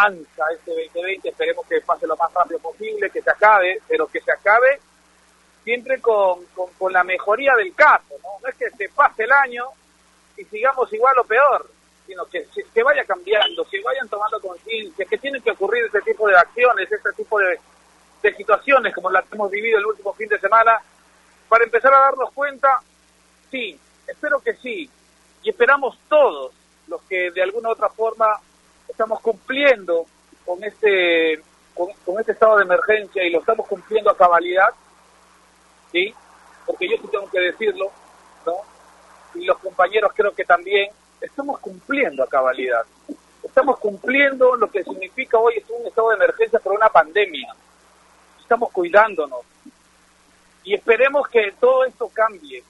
avanza este 2020? Esperemos que pase lo más rápido posible, que se acabe, pero que se acabe siempre con, con, con la mejoría del caso. ¿no? no es que se pase el año y sigamos igual o peor, sino que se, que vaya cambiando, que vayan tomando conciencia, que tienen que ocurrir este tipo de acciones, este tipo de, de situaciones como las que hemos vivido el último fin de semana, para empezar a darnos cuenta, sí, espero que sí, y esperamos todos los que de alguna u otra forma estamos cumpliendo con este con, este estado de emergencia y lo estamos cumpliendo a cabalidad, ¿sí? Porque yo sí tengo que decirlo, ¿no? Y los compañeros creo que también estamos cumpliendo a cabalidad. Estamos cumpliendo lo que significa hoy es un estado de emergencia por una pandemia. Estamos cuidándonos. Y esperemos que todo esto cambie.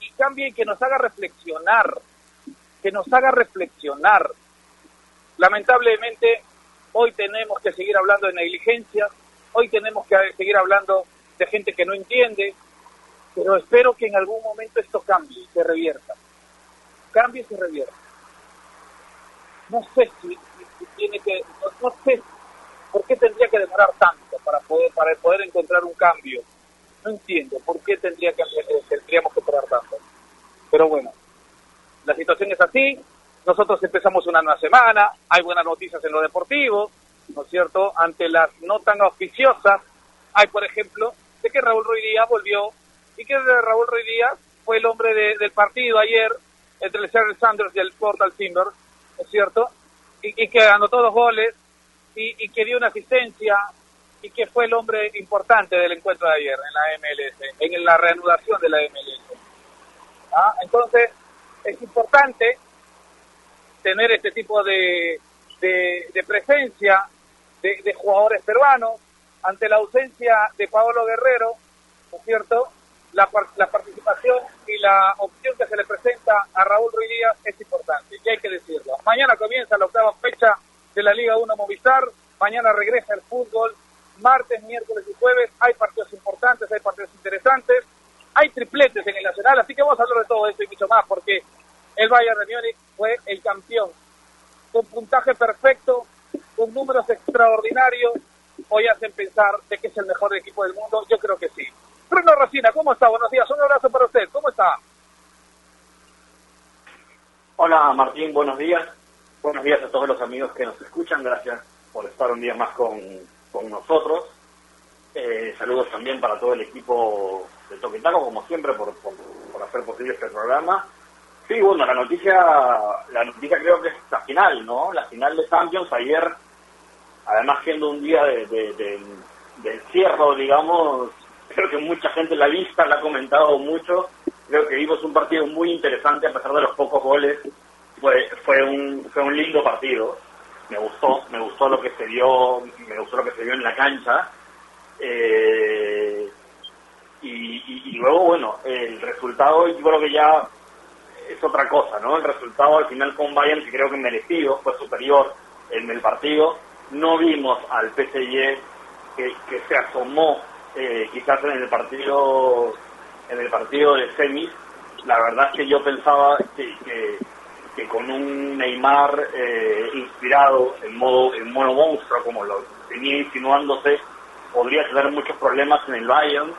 Y cambie y que nos haga reflexionar. Que nos haga reflexionar. Lamentablemente, hoy tenemos que seguir hablando de negligencia. Hoy tenemos que seguir hablando de gente que no entiende. Pero espero que en algún momento esto cambie se revierta cambie y se revierta. No sé si, tiene que, no, no sé por qué tendría que demorar tanto para poder para poder encontrar un cambio. No entiendo por qué tendría que eh, tendríamos que esperar tanto. Pero bueno, la situación es así. Nosotros empezamos una nueva semana, hay buenas noticias en lo deportivo, ¿no es cierto? Ante las no tan auspiciosas, hay por ejemplo de que Raúl Ruiz Díaz volvió y que Raúl Ruiz Díaz fue el hombre de- del partido ayer entre el Seattle Sanders y el Portal Timber, ¿es cierto? Y, y que anotó dos goles y, y que dio una asistencia y que fue el hombre importante del encuentro de ayer en la MLS, en la reanudación de la MLS. ¿Ah? Entonces, es importante tener este tipo de, de, presencia de, de jugadores peruanos ante la ausencia de Paolo Guerrero, ¿no es cierto? La, la participación y la opción que se le presenta a Raúl Ruiz Díaz es importante, y hay que decirlo. Mañana comienza la octava fecha de la Liga 1 Movistar, mañana regresa el fútbol, martes, miércoles y jueves hay partidos importantes, hay partidos interesantes, hay tripletes en el Nacional, así que vamos a hablar de todo esto y mucho más, porque el Bayern de Múnich fue el campeón, con puntaje perfecto, con números extraordinarios, hoy hacen pensar de que es el mejor equipo del mundo, yo creo que sí. Bruno Rosina, ¿cómo está? Buenos días, un abrazo para usted, ¿cómo está? Hola Martín, buenos días. Buenos días a todos los amigos que nos escuchan. Gracias por estar un día más con, con nosotros. Eh, saludos también para todo el equipo de Toquetaco, como siempre, por, por hacer posible este programa. Sí, bueno, la noticia, la noticia creo que es la final, ¿no? La final de Champions ayer, además siendo un día de, de, encierro, digamos, creo que mucha gente la vista, la ha comentado mucho. Creo que vimos un partido muy interesante a pesar de los pocos goles. Fue, fue un, fue un lindo partido. Me gustó, me gustó lo que se dio, me gustó lo que se dio en la cancha. Eh, y, y- y luego, bueno, el resultado yo creo que ya es otra cosa, ¿no? El resultado al final con Bayern, que creo que merecido, fue superior en el partido. No vimos al PSG que, se asomó eh, quizás en el partido en el partido de semis. La verdad es que yo pensaba que, que, con un Neymar eh, inspirado en modo en modo monstruo, como lo venía insinuándose, podría tener muchos problemas en el Bayern,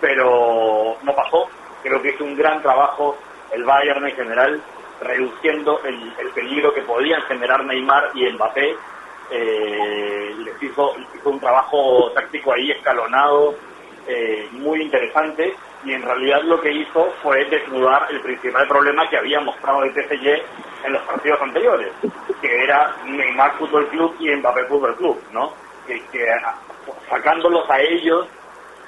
pero no pasó. Creo que hizo un gran trabajo el Bayern en general, reduciendo el, el peligro que podían generar Neymar y Mbappé. Eh, les hizo, hizo un trabajo táctico ahí escalonado, eh, muy interesante, y en realidad lo que hizo fue desnudar el principal problema que había mostrado el PSG en los partidos anteriores, que era Neymar Fútbol Club y Mbappé Fútbol Club, ¿no? Que, que sacándolos a ellos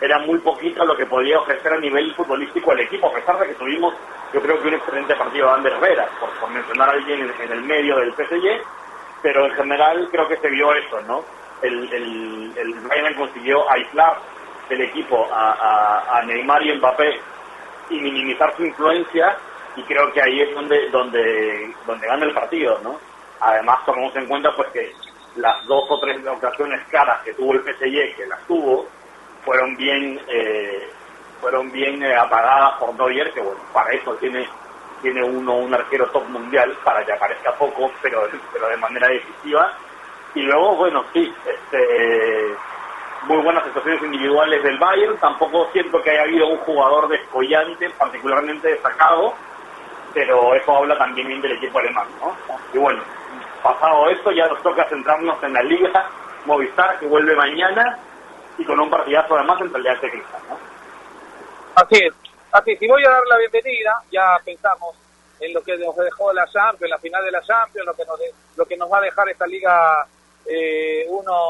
era muy poquito lo que podía ofrecer a nivel futbolístico el equipo, a pesar de que tuvimos, yo creo que un excelente partido de Ander Herrera, por, mencionar a alguien en, el medio del PSG, pero en general creo que se vio eso, ¿no? El, el, el consiguió aislar del equipo a, a, Neymar y Mbappé y minimizar su influencia y creo que ahí es donde donde donde gana el partido, ¿no? Además tomamos en cuenta pues que las dos o tres ocasiones caras que tuvo el PSG, que las tuvo, fueron bien eh, fueron bien eh, apagadas por Neuer, que bueno, para eso tiene tiene uno un arquero top mundial, para que aparezca poco, pero, pero de manera decisiva. Y luego, bueno, sí, este, muy buenas situaciones individuales del Bayern, tampoco siento que haya habido un jugador descollante, particularmente destacado, pero eso habla también bien del equipo alemán, ¿no? Y bueno, pasado esto, ya nos toca centrarnos en la Liga Movistar, que vuelve mañana, y con un partidazo además entre el de Cristal, ¿no? Así es, así es. Y voy a dar la bienvenida, ya pensamos en lo que nos dejó la Champions, la final de la Champions, lo que nos, lo que nos va a dejar esta Liga 1 eh,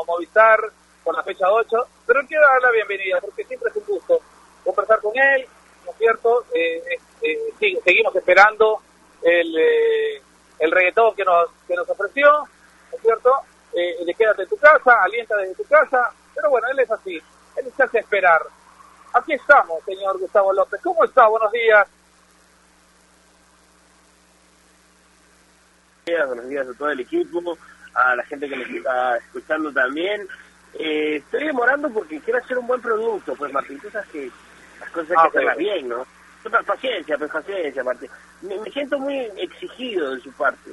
Movistar con la fecha 8, pero quiero dar la bienvenida porque siempre es un gusto conversar con él, ¿no es cierto? Eh, eh, seguimos esperando el, el reggaetón que nos, que nos ofreció, ¿no es cierto? de quédate en tu casa, alienta desde tu casa, pero bueno, él es así, él se hace esperar. Aquí estamos, señor Gustavo López. ¿Cómo está? Buenos días. Buenos días a todo el equipo, a la gente que me está escuchando también. Eh, estoy demorando porque quiero hacer un buen producto, pues Martín, tú sabes que las cosas hay que ah, hacerlas bien, ¿no? Paciencia, pues paciencia, Martín. Me, siento muy exigido de su parte,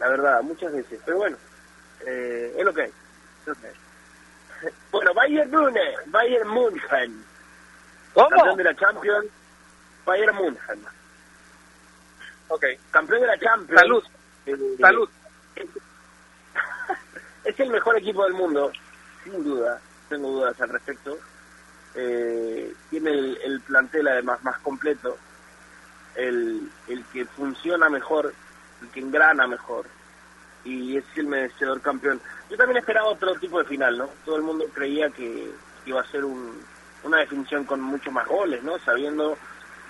la verdad, muchas veces, pero bueno, eh, es lo que hay. Bueno, Bayern München, Bayern München ¿Cómo? Campeón de la Champions, Bayern München. Ok. Campeón de la Champions. Salud. Eh, Salud. Es, el mejor equipo del mundo, sin duda. Tengo dudas al respecto. Eh, tiene el, plantel además más completo, el, el que funciona mejor, el que engrana mejor y es el merecedor campeón. Yo también esperaba otro tipo de final, ¿no? Todo el mundo creía que iba a ser un, una definición con muchos más goles, ¿no? Sabiendo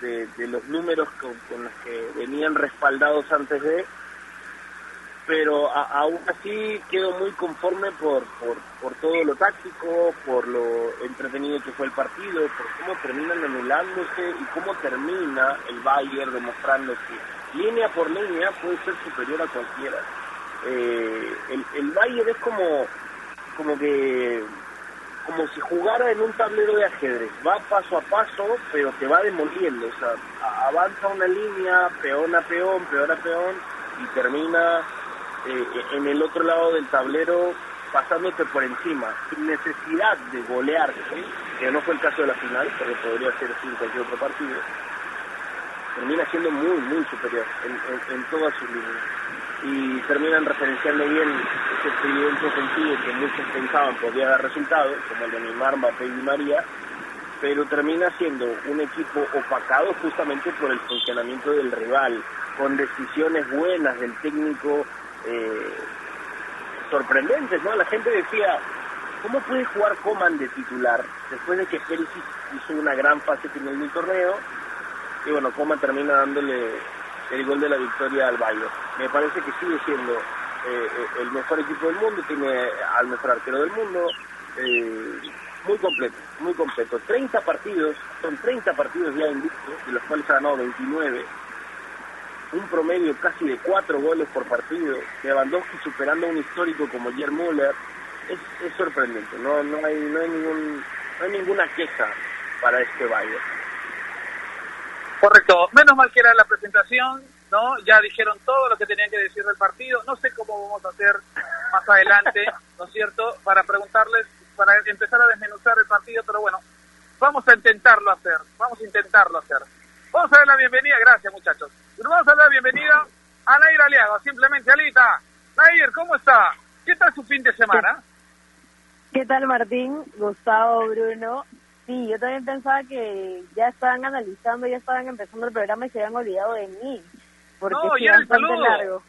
de, los números con, los que venían respaldados antes de, pero aún así quedo muy conforme por, por, por todo lo táctico, por lo entretenido que fue el partido, por cómo terminan anulándose y cómo termina el Bayern demostrando que línea por línea puede ser superior a cualquiera. Eh, el, el Bayern es como, como que como si jugara en un tablero de ajedrez. Va paso a paso, pero te va demoliendo. O sea, avanza una línea, peón a peón, peón a peón, y termina eh, en el otro lado del tablero pasándote por encima, sin necesidad de golearte, que no fue el caso de la final, pero podría ser así en cualquier otro partido. Termina siendo muy, muy superior en, en todas sus líneas y terminan referenciando bien ese tridente ofensivo que muchos pensaban podía dar resultados, como el de Neymar, Mbappé y María, pero termina siendo un equipo opacado justamente por el funcionamiento del rival, con decisiones buenas del técnico eh, sorprendentes, ¿no? La gente decía, ¿cómo puede jugar Coman de titular después de que Perisic hizo una gran fase final del torneo? Y bueno, Coman termina dándole el gol de la victoria al Bayern. Me parece que sigue siendo eh, eh, el mejor equipo del mundo, tiene al mejor arquero del mundo, eh, muy completo, muy completo. 30 partidos, son 30 partidos ya invictos, de los cuales ha ganado 29, un promedio casi de 4 goles por partido, Lewandowski superando a un histórico como Jerry Müller, es, es sorprendente, no, no, hay, no, hay ningún, no hay ninguna queja para este Bayern. Correcto. Menos mal que era la presentación, ¿no? Ya dijeron todo lo que tenían que decir del partido. No sé cómo vamos a hacer más adelante, ¿no es cierto? Para preguntarles, para empezar a desmenuzar el partido, pero bueno, vamos a intentarlo hacer. Vamos a intentarlo hacer. Vamos a dar la bienvenida, gracias muchachos. Vamos a dar la bienvenida a Nair Aliago, simplemente Alita. Nair, ¿cómo está? ¿Qué tal su fin de semana? ¿Qué tal Martín, Gustavo, Bruno? Sí, yo también pensaba que ya estaban analizando, ya estaban empezando el programa y se habían olvidado de mí, porque es bastante largo.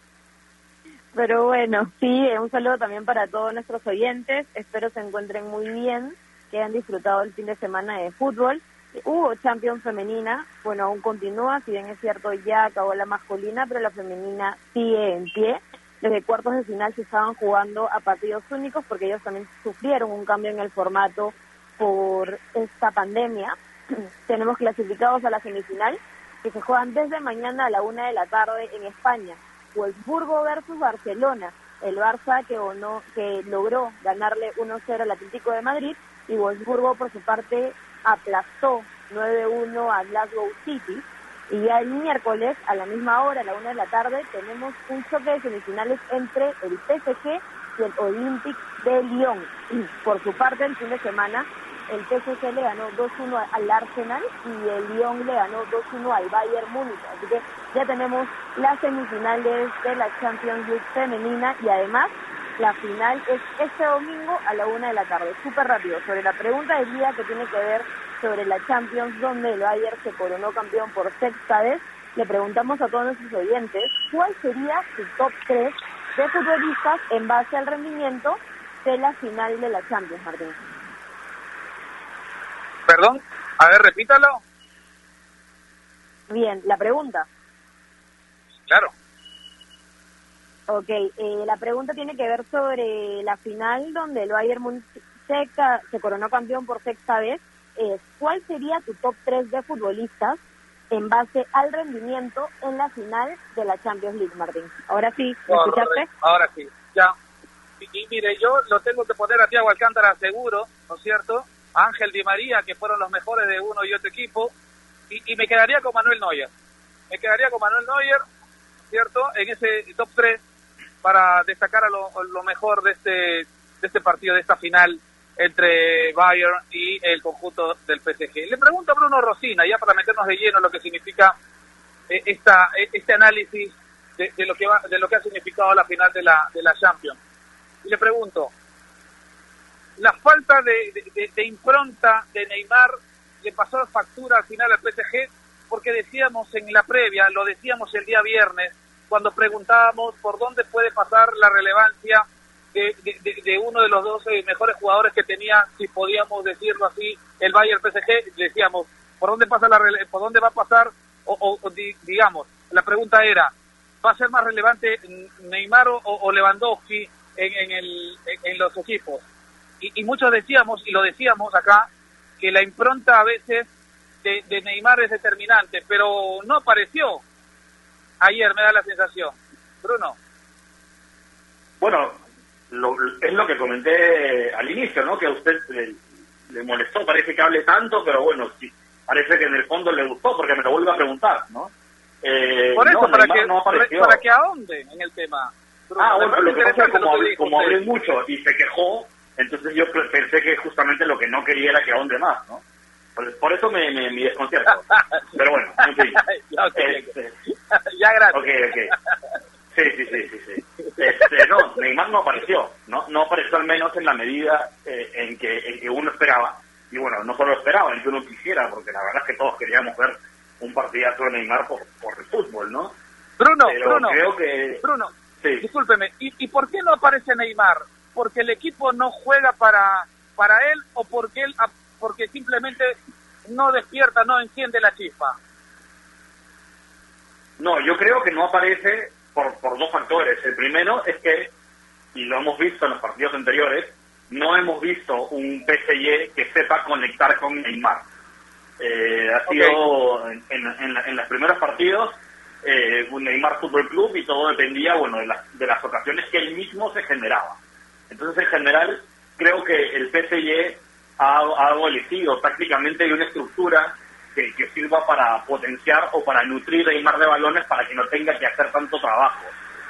Pero bueno, sí, un saludo también para todos nuestros oyentes. Espero se encuentren muy bien, que hayan disfrutado el fin de semana de fútbol. hubo Champions femenina, bueno, aún continúa, si bien es cierto ya acabó la masculina, pero la femenina sigue en pie. Desde cuartos de final se estaban jugando a partidos únicos porque ellos también sufrieron un cambio en el formato por esta pandemia. Tenemos clasificados a la semifinal que se juegan desde mañana a la una de la tarde en España. Wolfsburgo versus Barcelona. El Barça que, no, que logró ganarle 1-0 al Atlético de Madrid y Wolfsburgo por su parte aplastó 9-1 a Glasgow City. Y ya el miércoles, a la misma hora, a la una de la tarde, tenemos un choque de semifinales entre el PSG y el Olympique de Lyon. Por su parte, el fin de semana, el PSG le ganó 2-1 al Arsenal y el Lyon le ganó 2-1 al Bayern Múnich. Así que ya tenemos las semifinales de la Champions League femenina y además la final es este domingo a la una de la tarde. Súper rápido. Sobre la pregunta del día que tiene que ver sobre la Champions, donde el Bayern se coronó campeón por sexta vez, le preguntamos a todos nuestros oyentes cuál sería su top 3 de futbolistas en base al rendimiento de la final de la Champions, Martín. Perdón, a ver, repítalo. Bien, la pregunta. Claro. Ok, eh, la pregunta tiene que ver sobre la final donde el Bayern Munich se coronó campeón por sexta vez. Es, ¿Cuál sería tu top 3 de futbolistas en base al rendimiento en la final de la Champions League, Martín? Ahora sí, ¿me escuchaste? Ahora sí, ya. Y, mire, yo lo tengo que poner a Tiago Alcántara seguro, ¿no es cierto? Ángel Di María, que fueron los mejores de uno y otro equipo, y, me quedaría con Manuel Neuer. Me quedaría con Manuel Neuer, ¿cierto? En ese top 3 para destacar a lo, mejor de este, de este partido, de esta final entre Bayern y el conjunto del PSG. Le pregunto a Bruno Rosina, ya para meternos de lleno en lo que significa eh, esta, eh, este análisis de, de, lo que va, de lo que ha significado la final de la, de la Champions. Y le pregunto, la falta de, de, impronta de Neymar le pasó factura al final al PSG porque decíamos en la previa, lo decíamos el día viernes, cuando preguntábamos por dónde puede pasar la relevancia de, de, uno de los dos mejores jugadores que tenía, si podíamos decirlo así, el Bayern PSG, decíamos, ¿por dónde pasa la por dónde va a pasar o, o di, digamos, la pregunta era, ¿va a ser más relevante Neymar o, o Lewandowski en, en, el, en los equipos? Y, y, muchos decíamos, y lo decíamos acá, que la impronta a veces de, de Neymar es determinante, pero no apareció ayer, me da la sensación. Bruno. Bueno, lo, es lo que comenté al inicio, ¿no? Que a usted le, le, molestó, parece que hable tanto, pero bueno, sí, parece que en el fondo le gustó porque me lo vuelve a preguntar, ¿no? Eh, Por eso, no, para, que, no para que ahonde en el tema. Bruno, ah, bueno, lo que pasa es que como, hablé, como hablé mucho y se quejó, entonces yo pensé que justamente lo que no quería era que ahonde más, ¿no? Por, eso me, me, mi desconcierto. Pero bueno, en fin. ya, okay, este, ya, gracias. Ok, ok. Sí, sí, sí, sí. sí. Este, no, Neymar no apareció. No, no apareció al menos en la medida eh, en, que, en que uno esperaba. Y bueno, no solo esperaba, en que uno quisiera, porque la verdad es que todos queríamos ver un partidazo de Neymar por, por el fútbol, ¿no? Bruno, Pero Bruno, creo que... Bruno, sí. discúlpeme, ¿y, ¿y por qué no aparece Neymar? ¿Porque el equipo no juega para, para él o porque él porque simplemente no despierta, no enciende la chispa? No, yo creo que no aparece por, por dos factores. El primero es que, y lo hemos visto en los partidos anteriores, no hemos visto un PSG que sepa conectar con Neymar. Eh, ha okay. sido en, en, en, en, los primeros partidos eh, un Neymar Fútbol Club y todo dependía bueno de, la, de las ocasiones que él mismo se generaba. Entonces, en general, creo que el PSG ha, ha adolecido prácticamente una estructura que, que, sirva para potenciar o para nutrir a Neymar de balones para que no tenga que hacer tanto trabajo.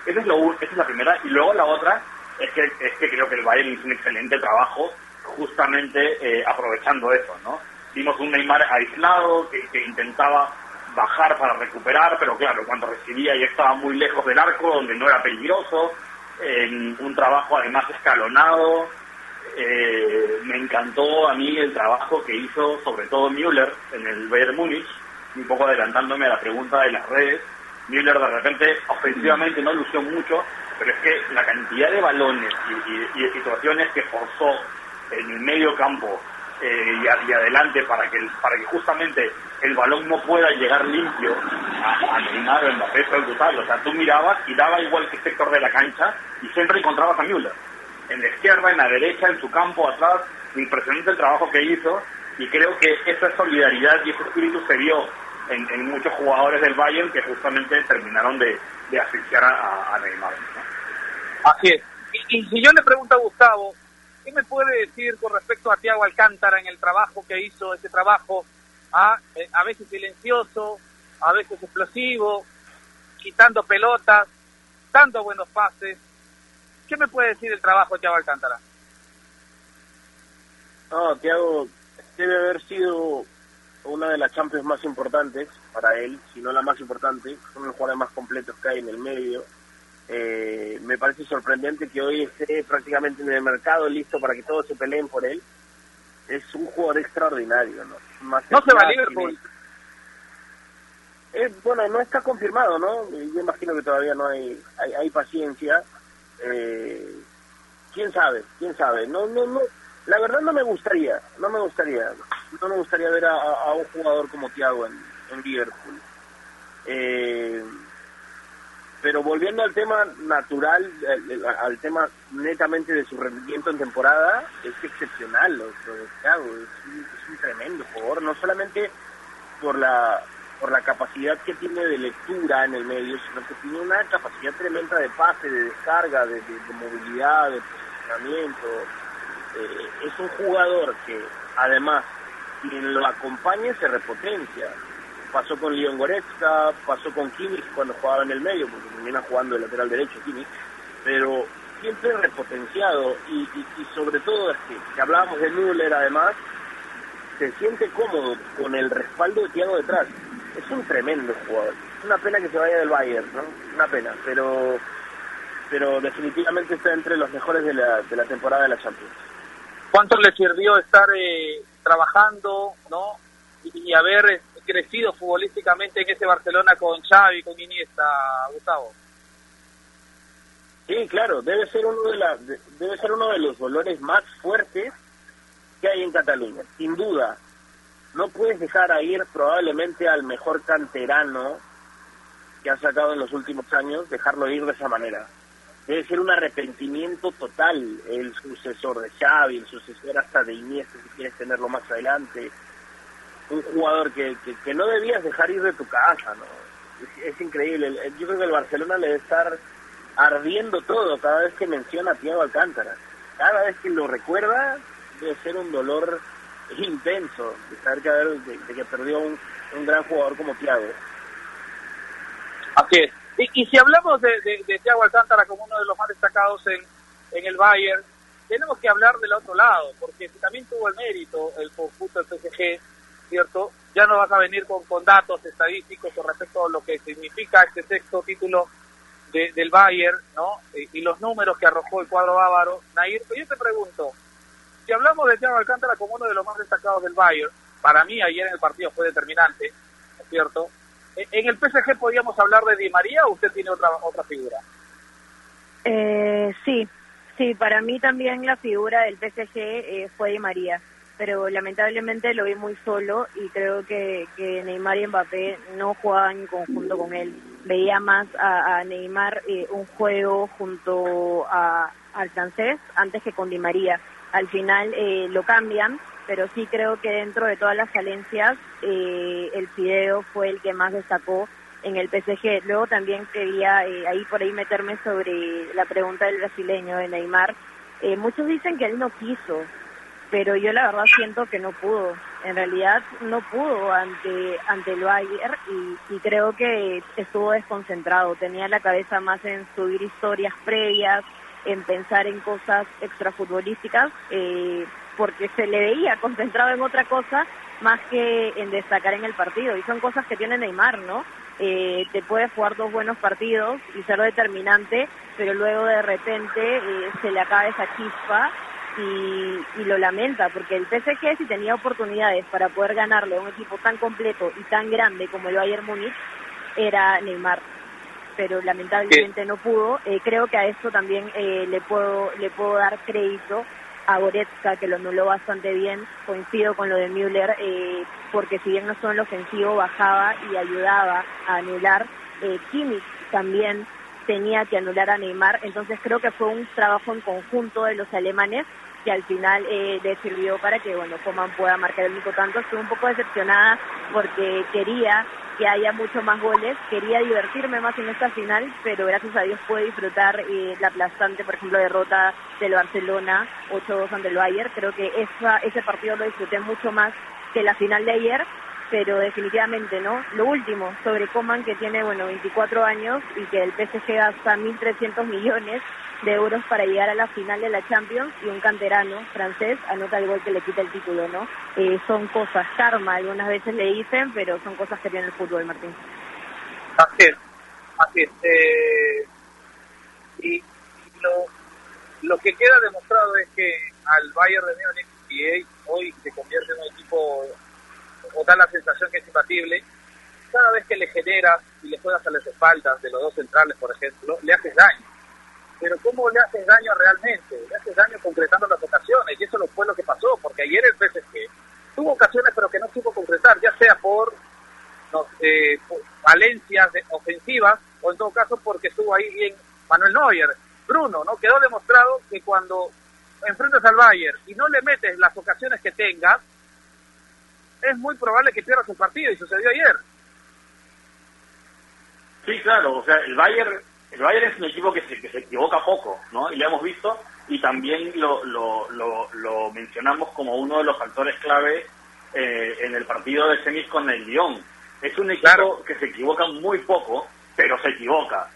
Esa es, lo, esa es la primera. Y luego la otra es que, es que creo que el Bayern hizo un excelente trabajo justamente eh, aprovechando eso, ¿no? Vimos un Neymar aislado que, que intentaba bajar para recuperar, pero claro, cuando recibía ya estaba muy lejos del arco, donde no era peligroso, en un trabajo además escalonado, eh, me encantó a mí el trabajo que hizo sobre todo Müller en el Bayern Múnich, un poco adelantándome a la pregunta de las redes. Müller de repente ofensivamente no lució mucho, pero es que la cantidad de balones y, y, y de situaciones que forzó en el medio campo eh, y, adelante para que para que justamente el balón no pueda llegar limpio a, a Neymar o Mbappé fue brutal. O sea, tú mirabas y daba igual que sector de la cancha y siempre encontrabas a Müller. En la izquierda, en la derecha, en su campo, atrás. Impresionante el trabajo que hizo y creo que esa solidaridad y ese espíritu se vio en, muchos jugadores del Bayern que justamente terminaron de, asfixiar a, Neymar. Así es. Y, si yo le pregunto a Gustavo, ¿qué me puede decir con respecto a Thiago Alcántara en el trabajo que hizo, ese trabajo a, eh, a veces silencioso, a veces explosivo, quitando pelotas, dando buenos pases? ¿Qué me puede decir el trabajo de Thiago Alcántara? No, Thiago debe haber sido una de las Champions más importantes para él, si no la más importante, son los jugadores más completos que hay en el medio. Eh, me parece sorprendente que hoy esté prácticamente en el mercado listo para que todos se peleen por él. Es un jugador extraordinario, ¿no? no se va a Liverpool. Eh, bueno, no está confirmado, ¿no? Yo imagino que todavía no hay, hay, paciencia. Eh, ¿Quién sabe? ¿Quién sabe? No, no, no la verdad no me gustaría, no me gustaría, no me gustaría ver a, un jugador como Thiago en, en Liverpool. Eh, pero volviendo al tema natural, al, tema netamente de su rendimiento en temporada, es excepcional lo, de Thiago, es un, es un, tremendo jugador, no solamente por la por la capacidad que tiene de lectura en el medio, sino que tiene una capacidad tremenda de pase, de descarga, de, de movilidad, de posicionamiento, eh, es un jugador que además quien lo acompañe se repotencia. Pasó con Leon Goretzka, pasó con Kimmich cuando jugaba en el medio, porque termina jugando el lateral derecho Kimmich, pero siempre repotenciado y, sobre todo es que, hablábamos de Müller además, se siente cómodo con el respaldo de Thiago detrás. Es un tremendo jugador. Una pena que se vaya del Bayern, ¿no? Una pena, pero pero definitivamente está entre los mejores de la, de la temporada de la Champions cuánto le sirvió estar eh, trabajando, ¿no? Y, haber eh, crecido futbolísticamente en ese Barcelona con Xavi, con Iniesta, Gustavo. Sí, claro, debe ser uno de la, debe ser uno de los dolores más fuertes que hay en Cataluña, sin duda. No puedes dejar a ir probablemente al mejor canterano que ha sacado en los últimos años, dejarlo ir de esa manera debe ser un arrepentimiento total el sucesor de Xavi, el sucesor hasta de Iniesta si quieres tenerlo más adelante. Un jugador que, que, no debías dejar ir de tu casa, ¿no? Es, increíble. Yo creo que el Barcelona le debe estar ardiendo todo cada vez que menciona a Thiago Alcántara. Cada vez que lo recuerda debe ser un dolor intenso de saber que, de, que perdió un, un gran jugador como Thiago. Así es. Y, si hablamos de, de, Thiago Alcántara como uno de los más destacados en, en el Bayern, tenemos que hablar del otro lado, porque también tuvo el mérito el conjunto del PSG, ¿cierto? Ya no vas a venir con, con datos estadísticos con respecto a lo que significa este sexto título del Bayern, ¿no? Y, los números que arrojó el cuadro bávaro. Nair, yo te pregunto, si hablamos de Thiago Alcántara como uno de los más destacados del Bayern, para mí ayer en el partido fue determinante, ¿cierto? ¿En el PSG podríamos hablar de Di María o usted tiene otra otra figura? Eh, sí, sí, para mí también la figura del PSG eh, fue Di María, pero lamentablemente lo vi muy solo y creo que, que Neymar y Mbappé no jugaban en conjunto con él. Veía más a, Neymar eh, un juego junto a, al francés antes que con Di María. Al final eh, lo cambian pero sí creo que dentro de todas las falencias eh, el Fideo fue el que más destacó en el PSG. Luego también quería eh, ahí por ahí meterme sobre la pregunta del brasileño de Neymar. Eh, muchos dicen que él no quiso, pero yo la verdad siento que no pudo. En realidad no pudo ante ante el Bayern y, creo que estuvo desconcentrado. Tenía la cabeza más en subir historias previas, en pensar en cosas extrafutbolísticas. Eh, porque se le veía concentrado en otra cosa más que en destacar en el partido. Y son cosas que tiene Neymar, ¿no? Eh, te puede jugar dos buenos partidos y ser determinante, pero luego de repente eh, se le acaba esa chispa y, lo lamenta, porque el PSG si tenía oportunidades para poder ganarle a un equipo tan completo y tan grande como el Bayern Múnich, era Neymar pero lamentablemente no pudo. Eh, creo que a eso también le puedo le puedo dar crédito a Goretzka, que lo anuló bastante bien, coincido con lo de Müller, eh, porque si bien no son el ofensivo, bajaba y ayudaba a anular. Eh, Kimmich también tenía que anular a Neymar, entonces creo que fue un trabajo en conjunto de los alemanes que al final eh, le sirvió para que bueno Coman pueda marcar el único tanto. Estuve un poco decepcionada porque quería que haya mucho más goles, quería divertirme más en esta final, pero gracias a Dios pude disfrutar eh, la aplastante, por ejemplo, derrota del Barcelona 8-2 ante el Bayern. Creo que esa, ese partido lo disfruté mucho más que la final de ayer, pero definitivamente no. Lo último, sobre Coman, que tiene, bueno, 24 años y que el PSG gasta 1.300 millones de euros para llegar a la final de la Champions y un canterano francés anota el gol que le quita el título, ¿no? Eh, son cosas, karma, algunas veces le dicen, pero son cosas que tiene el fútbol, Martín. Así es, así es. Eh, y lo, lo que queda demostrado es que al Bayern de Múnich y hoy se convierte en un equipo o da la sensación que es imbatible, cada vez que le generas y le juegas a las espaldas de los dos centrales, por ejemplo, le haces daño pero ¿cómo le haces daño realmente? Le haces daño concretando las ocasiones, y eso fue lo que pasó, porque ayer el PSG tuvo ocasiones pero que no supo concretar, ya sea por, no, eh, valencias ofensivas, o en todo caso porque estuvo ahí bien Manuel Neuer. Bruno, ¿no? Quedó demostrado que cuando enfrentas al Bayern y no le metes las ocasiones que tengas, es muy probable que pierdas el partido, y sucedió ayer. Sí, claro, o sea, el Bayern el Bayern es un equipo que se, que se equivoca poco, ¿no? Y lo hemos visto y también lo, lo, lo, mencionamos como uno de los factores clave eh, en el partido de semis con el Lyon. Es un equipo que se equivoca muy poco, pero se equivoca.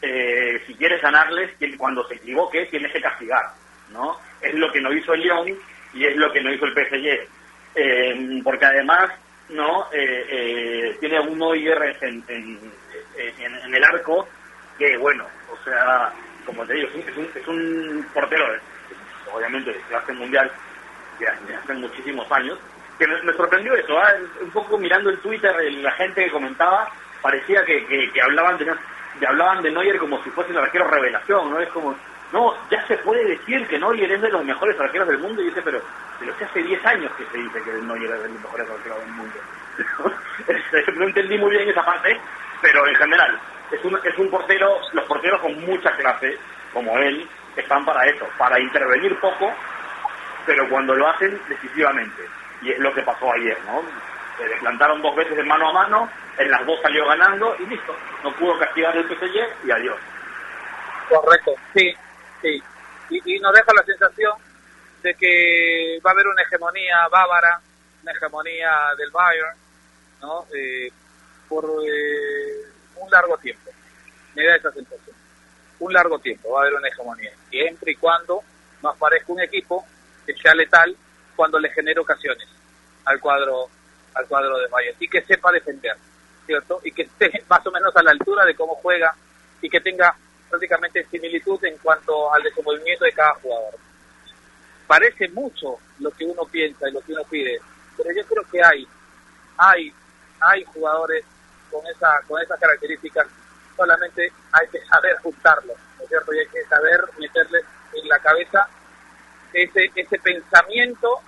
Eh, si quieres ganarles, cuando se equivoque tienes que castigar, ¿no? Es lo que no hizo el Lyon y es lo que no hizo el PSG. Eh, porque además, ¿no? tiene un Neuer en, en, en el arco que bueno, o sea, como te digo, es un, es un, portero, obviamente de clase mundial, de hace muchísimos años, que me, sorprendió eso, ¿ah? un poco mirando el Twitter, la gente que comentaba, parecía que, que, hablaban de, hablaban de Neuer como si fuese el arquero revelación, ¿no? Es como, no, ya se puede decir que Neuer es de los mejores arqueros del mundo, y dice, pero, pero que hace 10 años que se dice que Neuer es de los mejores arqueros del mundo. no entendí muy bien esa parte, pero en general, es un, es un portero, los porteros con mucha clase, como él, están para eso, para intervenir poco, pero cuando lo hacen decisivamente. Y es lo que pasó ayer, ¿no? Se plantaron dos veces de mano a mano, en las dos salió ganando y listo. No pudo castigar el PSG y adiós. Correcto, sí, sí. Y, y nos deja la sensación de que va a haber una hegemonía bávara, una hegemonía del Bayern, ¿no? Eh, por eh, un largo tiempo. Me da esa sensación. Un largo tiempo va a haber una hegemonía. Siempre y cuando nos parezca un equipo que sea letal cuando le genere ocasiones al cuadro al cuadro de Bayern y que sepa defender, ¿cierto? Y que esté más o menos a la altura de cómo juega y que tenga prácticamente similitud en cuanto al desenvolvimiento de cada jugador. Parece mucho lo que uno piensa y lo que uno pide, pero yo creo que hay, hay, hay jugadores con esa con esas características solamente hay que saber juntarlo, ¿no es cierto? Y hay que saber meterle en la cabeza ese ese pensamiento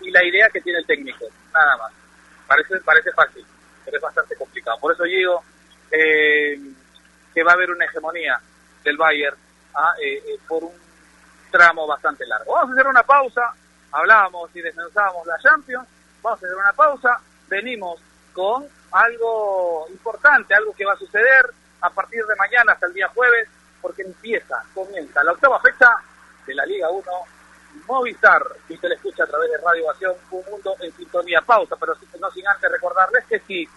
y la idea que tiene el técnico, nada más. Parece parece fácil, pero es bastante complicado. Por eso digo eh, que va a haber una hegemonía del Bayern ¿ah? eh, eh, por un tramo bastante largo. Vamos a hacer una pausa, hablábamos y desmensábamos la Champions, vamos a hacer una pausa, venimos con algo importante, algo que va a suceder a partir de mañana hasta el día jueves, porque empieza, comienza la octava fecha de la Liga 1 Movistar, y se le escucha a través de Radio Ovación, un mundo en sintonía. Pausa, pero no sin antes recordarles que si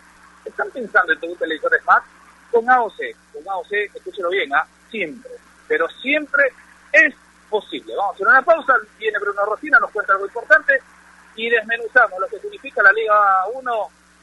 están pensando en tu televisor Smart, con AOC, con AOC, escúchelo bien, ¿ah? siempre, pero siempre es posible. Vamos a hacer una pausa, viene Bruno Rosina, nos cuenta algo importante y desmenuzamos lo que significa la Liga 1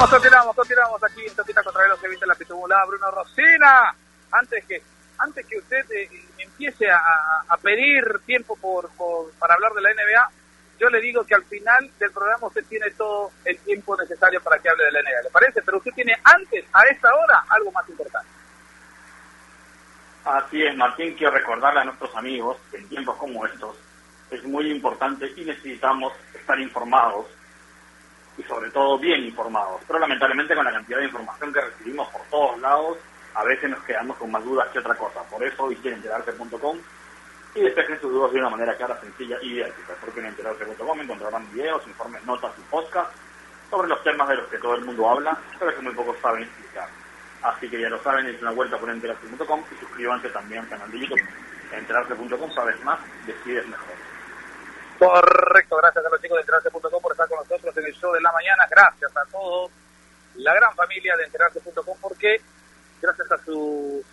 Continuamos, continuamos, continuamos aquí en Totita contra los que viste la pitubulada, Bruno Rosina. Antes que antes que usted eh, empiece a, a, pedir tiempo por, por, para hablar de la NBA, yo le digo que al final del programa usted tiene todo el tiempo necesario para que hable de la NBA. ¿Le parece? Pero usted tiene antes, a esta hora, algo más importante. Así es, Martín, quiero recordarle a nuestros amigos que en tiempos como estos es muy importante y necesitamos estar informados y sobre todo bien informados. Pero lamentablemente con la cantidad de información que recibimos por todos lados, a veces nos quedamos con más dudas que otra cosa. Por eso visiten enterarse.com y despejen sus dudas de una manera clara, sencilla y didáctica. Porque en enterarse.com encontrarán videos, informes, notas y podcasts sobre los temas de los que todo el mundo habla, pero que muy pocos saben explicar. Así que ya lo saben, es una vuelta por enterarse.com y suscríbanse también al canal de YouTube. Enterarse.com sabes más, decides mejor. Correcto, gracias a los chicos de enterarse.com por estar con nosotros en el show de la mañana. Gracias a todos, la gran familia de enterarse.com, porque gracias a su,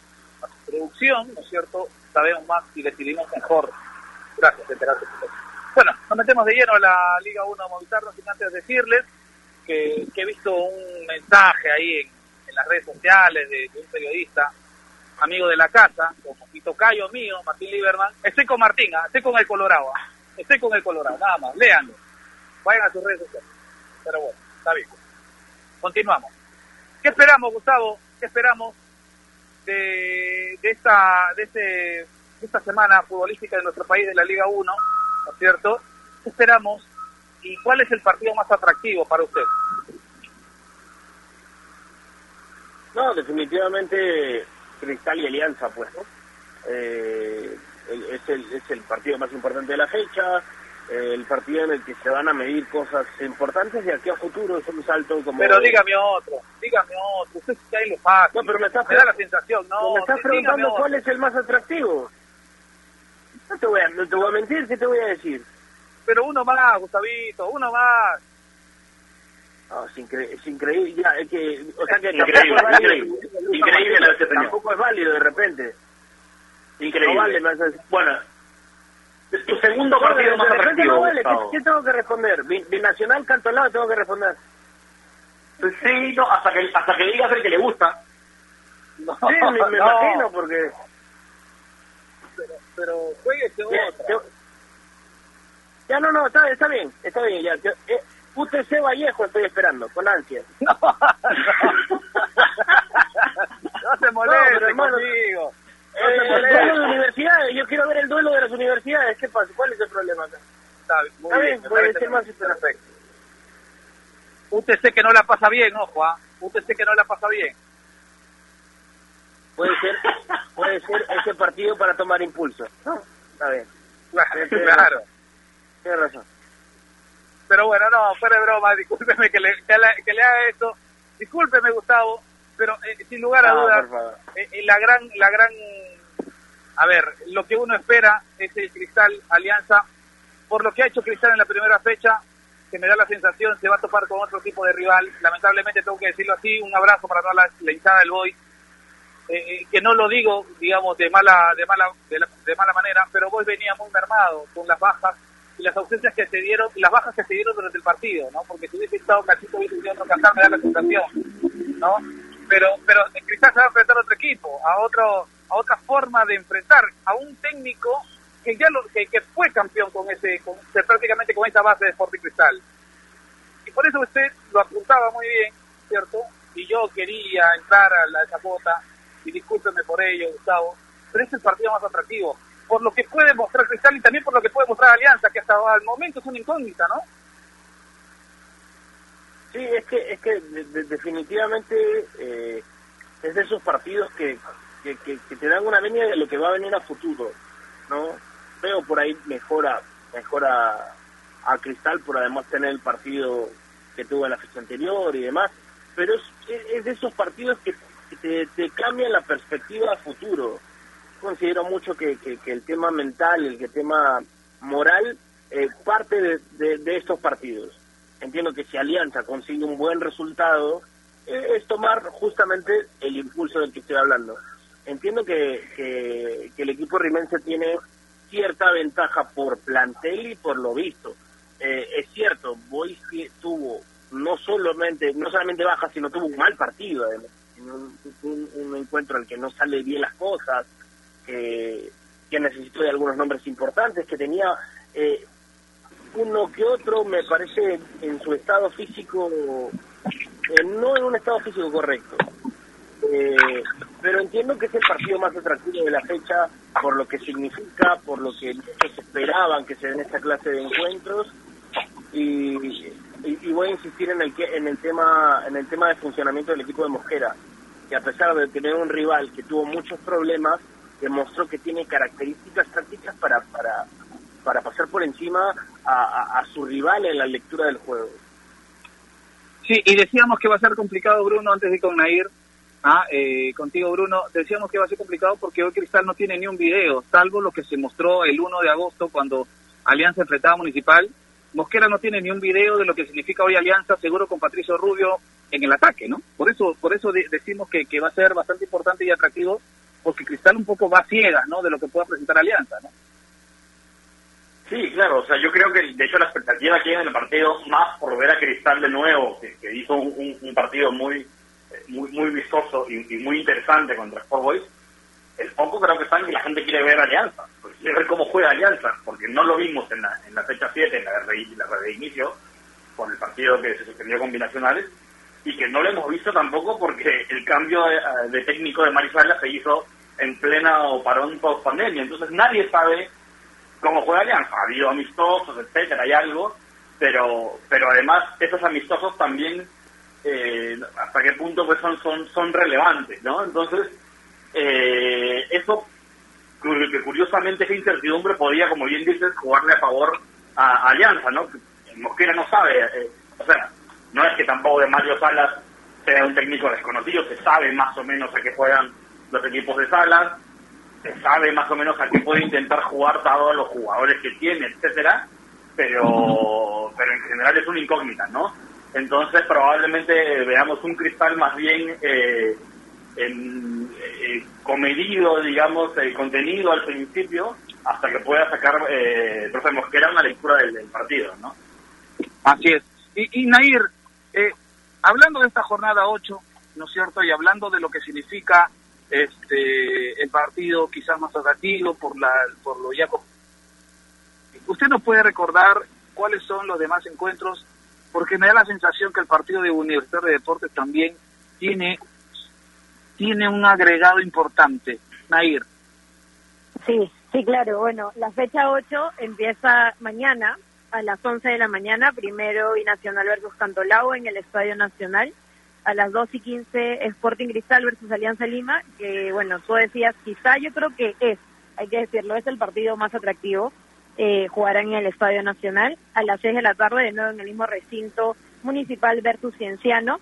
a su producción, ¿no es cierto?, sabemos más y decidimos mejor. Gracias, enterarse.com. Bueno, nos metemos de lleno a la Liga 1 Movistar, sin antes decirles que, que, he visto un mensaje ahí en, las redes sociales de, un periodista, amigo de la casa, como mi tocayo mío, Martín Lieberman. Estoy con Martín, ¿eh? estoy con el Colorado. Estoy con el Colorado, nada más, léanlo. Vayan a sus redes sociales. Pero bueno, está bien. Continuamos. ¿Qué esperamos, Gustavo? ¿Qué esperamos de, de esta de, este, esta semana futbolística de nuestro país, de la Liga 1? ¿No es cierto? ¿Qué esperamos? ¿Y cuál es el partido más atractivo para usted? No, definitivamente Cristal y Alianza, pues. Eh, es el, es el partido más importante de la fecha, el partido en el que se van a medir cosas importantes y aquí a futuro es un salto como... Pero dígame otro, dígame otro, usted está ahí lo fácil, no, pero me, estás me da la sensación, no, me estás preguntando cuál es el más atractivo. No te, voy a, no te voy a mentir, ¿qué te voy a decir? Pero uno más, Gustavito, uno más. No, es, incre es increíble, ya, es que, o sea que increíble, tampoco es increíble, válido, increíble la decepción. tampoco es válido de repente. Increíble. No vale, bueno, tu segundo partido de- más de repente atractivo. no vale. ¿Qué, qué tengo que responder? ¿Mi, mi nacional canto al lado tengo que responder? Sí, no, hasta que, hasta que digas el que le gusta. No, Sí, me, me no, imagino, porque... Pero, pero jueguese Ya, otra. te- ya, no, no, está, está bien, está bien, ya. Te- eh, UTC Vallejo estoy esperando, con ansias. No, no. no se moleste No, pero, hermano, conmigo. Eh, el duelo de moleste. universidades, yo quiero ver el duelo de las universidades. ¿Qué pasa? ¿Cuál es el problema acá? Está bien, muy Está bien, puede parece ser más perfecto. Usted sé que no la pasa bien, ojo, ¿ah? Usted sé que no la pasa bien. Puede ser, puede ser ese partido para tomar impulso. No, está bien, Claro, Sí, claro. tienes razón. Pero bueno, no, fuera de broma, discúlpeme que le, que le, que le haga esto. Discúlpeme, Gustavo, pero eh, sin lugar a No, dudas, eh, eh, la gran, la gran, a ver, lo que uno espera es el Cristal Alianza, por lo que ha hecho Cristal en la primera fecha, que me da la sensación se va a topar con otro tipo de rival. Lamentablemente tengo que decirlo así, un abrazo para toda la, la hinchada del Boy, eh, eh, que no lo digo, digamos, de mala, de mala, de, la- de mala manera, pero Boy venía muy mermado con las bajas y las ausencias que se dieron, las bajas que se dieron durante el partido, ¿no? Porque si hubiese estado Cachito hubiese sido otro cantar, me da la sensación, ¿no? Pero, pero en Cristal se va a enfrentar a otro equipo, a otro, a otra forma de enfrentar, a un técnico que ya lo, que, que fue campeón con ese, con, prácticamente con esa base de Sporting Cristal. Y por eso usted lo apuntaba muy bien, ¿cierto? Y yo quería entrar a la esa cuota, y discúlpeme por ello, Gustavo, pero es el partido más atractivo. Por lo que puede mostrar Cristal y también por lo que puede mostrar Alianza, que hasta el momento es una incógnita, ¿no? Sí, es que, es que definitivamente eh, es de esos partidos que, que, te dan una línea de lo que va a venir a futuro, ¿no? Veo por ahí mejora, mejora a Cristal por además tener el partido que tuvo en la fecha anterior y demás, pero es, es de esos partidos que te, te cambian la perspectiva a futuro. Considero mucho que, que, el tema mental, el tema moral, eh, parte de, de, estos partidos. Entiendo que si Alianza consigue un buen resultado, eh, es tomar justamente el impulso del que estoy hablando. Entiendo que, que, el equipo rimense tiene cierta ventaja por plantel y por lo visto. Eh, es cierto, Boise tuvo no solamente no solamente baja, sino tuvo un mal partido además un, un, encuentro en el que no sale bien las cosas, que, que necesitó de algunos nombres importantes, que tenía eh, uno que otro, me parece, en su estado físico, eh, no en un estado físico correcto. Eh, pero entiendo que es el partido más atractivo de la fecha por lo que significa, por lo que muchos esperaban que se den esta clase de encuentros y, y, voy a insistir en el que, en el tema en el tema de funcionamiento del equipo de Mosquera que a pesar de tener un rival que tuvo muchos problemas, demostró que tiene características tácticas para, para, para pasar por encima a, su rival en la lectura del juego. Sí, y decíamos que va a ser complicado, Bruno, antes de con Nair, ah, eh, contigo, Bruno, decíamos que va a ser complicado porque hoy Cristal no tiene ni un video, salvo lo que se mostró el 1 de agosto cuando Alianza enfrentaba a Municipal. Mosquera no tiene ni un video de lo que significa hoy Alianza, seguro con Patricio Rubio en el ataque, ¿no? Por eso, por eso decimos que, que va a ser bastante importante y atractivo, porque Cristal un poco va ciega, ¿no? De lo que pueda presentar Alianza, ¿no? Sí, claro, o sea, yo creo que de hecho la expectativa que hay en el partido, más por ver a Cristal de nuevo, que, hizo un, partido muy, muy muy vistoso y, muy interesante contra Sport Boys, el poco creo que está en que la gente quiere ver Alianza, pues quiere ver cómo juega Alianza, porque no lo vimos en la, en la fecha 7, en la de, la de inicio, con el partido que se suspendió combinacionales, y que no lo hemos visto tampoco porque el cambio de, técnico de Marisala se hizo en plena o parón post pandemia. Entonces nadie sabe cómo juega Alianza. Ha habido amistosos, etcétera, hay algo, pero pero además esos amistosos también eh, hasta qué punto pues son son son relevantes, ¿no? Entonces eh, eso que curiosamente esa incertidumbre podía, como bien dices, jugarle a favor a, Alianza, ¿no? Mosquera no sabe, eh, o sea, no es que tampoco de Mario Salas sea un técnico desconocido, se sabe más o menos a qué juegan los equipos de Salas, sabe más o menos a qué puede intentar jugar todos los jugadores que tiene, etcétera, pero, pero en general es una incógnita, ¿no? Entonces probablemente veamos un cristal más bien eh, en, eh, comedido, digamos, el contenido al principio, hasta que pueda sacar eh, profe Mosquera una lectura del, partido, ¿no? Así es. Y, y Nair, eh, hablando de esta jornada 8, ¿no es cierto? Y hablando de lo que significa este el partido quizás más atractivo por la por lo ya usted nos puede recordar cuáles son los demás encuentros porque me da la sensación que el partido de Universidad de Deportes también tiene tiene un agregado importante. Nair. Sí sí claro. Bueno la fecha 8 empieza mañana a las 11 de la mañana, primero y Nacional versus Cantolao en el Estadio Nacional. A las 2 y 15 Sporting Cristal versus Alianza Lima, que bueno, tú decías, quizá yo creo que es, hay que decirlo, es el partido más atractivo. Eh, jugarán en el Estadio Nacional a las 6 de la tarde, de nuevo en el mismo recinto municipal versus Cienciano.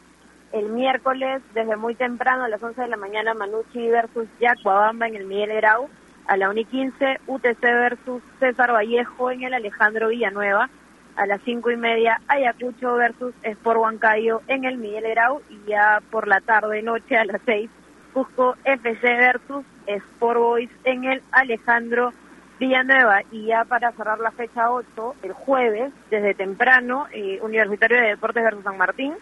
El miércoles, desde muy temprano, a las 11 de la mañana, Manucci versus Yacuabamba en el Miguel Grau a la 1 y 15, UTC versus César Vallejo en el Alejandro Villanueva. A las 5 y media, Ayacucho versus Sport Huancayo en el Miguel Grau. Y ya por la tarde, noche, a las 6, Cusco FC versus Sport Boys en el Alejandro Villanueva. Y ya para cerrar la fecha 8, el jueves, desde temprano, eh, Universitario de Deportes versus San Martín.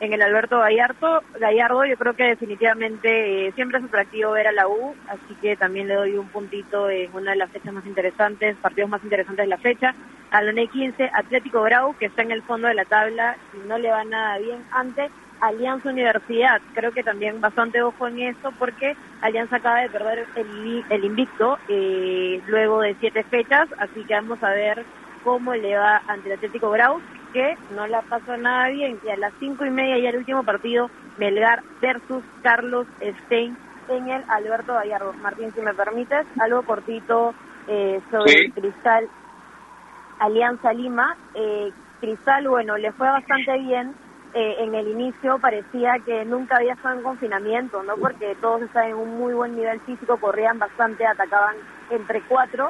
En el Alberto Gallardo. Gallardo yo creo que definitivamente eh, siempre es atractivo ver a la U, así que también le doy un puntito en una de las fechas más interesantes, partidos más interesantes de la fecha. A la 15, Atlético Grau, que está en el fondo de la tabla y no le va nada bien. Antes, Alianza Universidad, creo que también bastante ojo en eso porque Alianza acaba de perder el, el invicto eh, luego de siete fechas, así que vamos a ver cómo le va ante el Atlético Grau, que no la pasó nada bien. Y a las cinco y media ya el último partido, Melgar versus Carlos Stein en el Alberto Gallardo. Martín, si me permites, algo cortito eh, sobre Cristal Alianza Lima. Eh, Cristal, bueno, le fue bastante bien. Eh, en el inicio parecía que nunca había estado en confinamiento, ¿no? Porque todos estaban en un muy buen nivel físico, corrían bastante, atacaban entre cuatro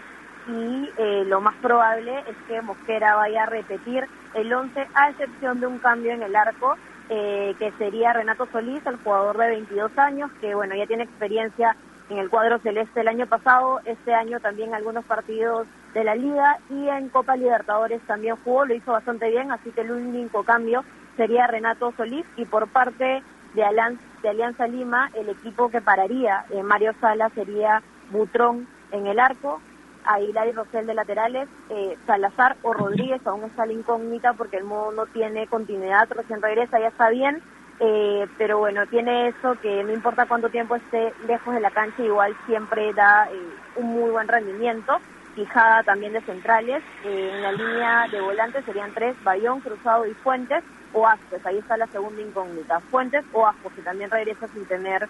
y eh, lo más probable es que Mosquera vaya a repetir el 11 a excepción de un cambio en el arco eh, que sería Renato Solís, el jugador de 22 años que bueno ya tiene experiencia en el cuadro celeste el año pasado, este año también algunos partidos de la liga y en Copa Libertadores también jugó, lo hizo bastante bien, así que el único cambio sería Renato Solís y por parte de, Alianza, Lima el equipo que pararía en Mario Sala sería Butrón en el arco, Aguilar y Rosel de laterales, eh, Salazar o Rodríguez aún está la incógnita porque el modo no tiene continuidad, recién regresa, ya está bien, eh, pero bueno, tiene eso que no importa cuánto tiempo esté lejos de la cancha, igual siempre da eh, un muy buen rendimiento. Fijada también de centrales, en la línea de volantes serían tres, Bayón, Cruzado y Fuentes, o Ascos, ahí está la segunda incógnita, Fuentes o Ascos, que también regresa sin tener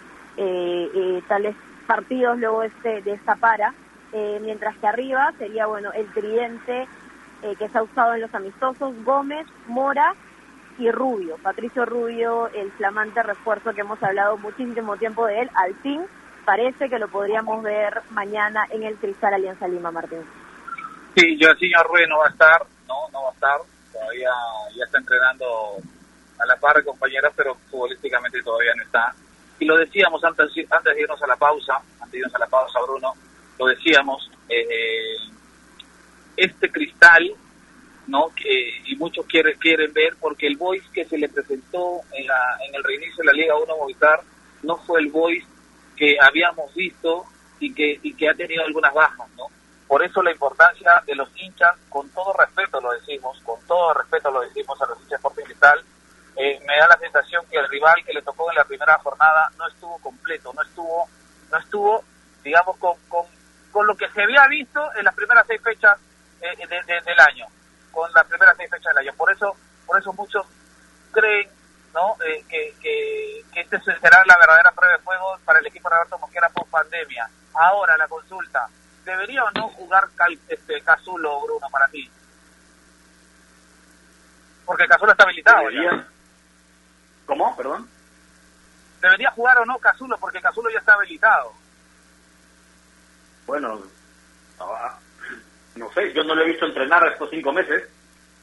tales partidos luego este, de esta para, eh, mientras que arriba sería bueno el tridente eh, que se ha usado en los amistosos, Gómez, Mora y Rubio. Patricio Rubio, el flamante refuerzo que hemos hablado muchísimo tiempo de él, al fin parece que lo podríamos ver mañana en el Cristal Alianza Lima, Martín. Sí, yo el señor Rubio no va a estar, no, no va a estar, todavía ya está entrenando a la par, compañeras, pero futbolísticamente todavía no está. Y lo decíamos antes, antes de irnos a la pausa, antes de irnos a la pausa, Bruno, lo decíamos, eh, este cristal, ¿no? Que, y muchos quieren, quieren ver, porque el voice que se le presentó en, la, en el reinicio de la Liga 1 Movistar no fue el voice que habíamos visto y que, y que ha tenido algunas bajas, ¿no? Por eso la importancia de los hinchas, con todo respeto lo decimos, con todo respeto lo decimos a los hinchas por Cristal, eh, me da la sensación que el rival que le tocó en la primera jornada no estuvo completo, no estuvo, no estuvo, digamos, con, con con lo que se había visto en las primeras seis fechas eh, del año, con las primeras seis fechas del año. Por eso, por eso muchos creen ¿no? Eh, que, que, que este será la verdadera prueba de fuego para el equipo de Roberto Mosquera post pandemia. Ahora la consulta, ¿debería o no jugar este, Cazulo, Bruno, para ti? Porque Cazulo está habilitado. ¿Cómo? Perdón. ¿Debería jugar o no Cazulo? Porque Cazulo ya está habilitado bueno, no sé, yo no lo he visto entrenar estos cinco meses.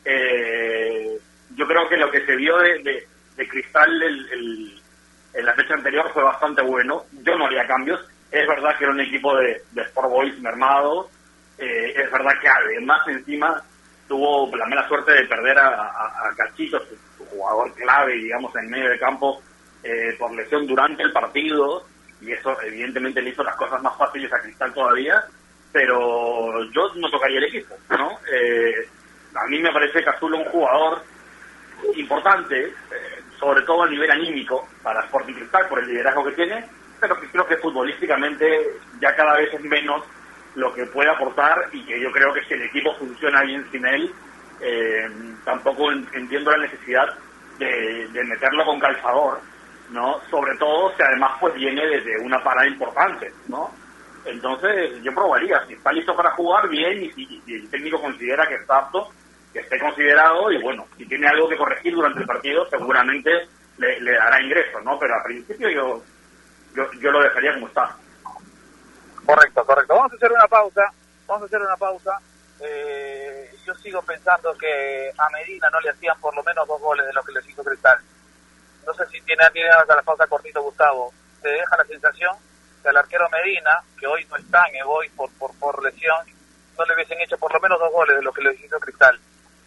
Eh, yo creo que lo que se vio de, Cristal en la fecha anterior fue bastante bueno. Yo no haría cambios. Es verdad que era un equipo de, Sport Boys mermado. Eh, es verdad que además encima tuvo la mala suerte de perder a, a, Cachito, su, jugador clave, digamos, en medio de campo, eh, por lesión durante el partido y eso evidentemente le hizo las cosas más fáciles a Cristal todavía, pero yo no tocaría el equipo, ¿no? Eh, a mí me parece Cazulo un jugador importante, eh, sobre todo a nivel anímico para Sporting Cristal por el liderazgo que tiene, pero que creo que futbolísticamente ya cada vez es menos lo que puede aportar y que yo creo que si el equipo funciona bien sin él, eh, tampoco entiendo la necesidad de, de meterlo con calzador ¿no? Sobre todo si además pues viene desde una parada importante, ¿no? Entonces yo probaría, si está listo para jugar, bien, y si, el técnico considera que está apto, que esté considerado, y bueno, si tiene algo que corregir durante el partido, seguramente le, dará ingreso, ¿no? Pero al principio yo, yo, yo lo dejaría como está. Correcto, correcto. Vamos a hacer una pausa, vamos a hacer una pausa. Eh, yo sigo pensando que a Medina no le hacían por lo menos dos goles de lo que les hizo Cristal no sé si tiene, tiene a la pausa cortito Gustavo, te deja la sensación que al arquero Medina, que hoy no está en Evoy por, por, por lesión, no le hubiesen hecho por lo menos dos goles de lo que le hizo Cristal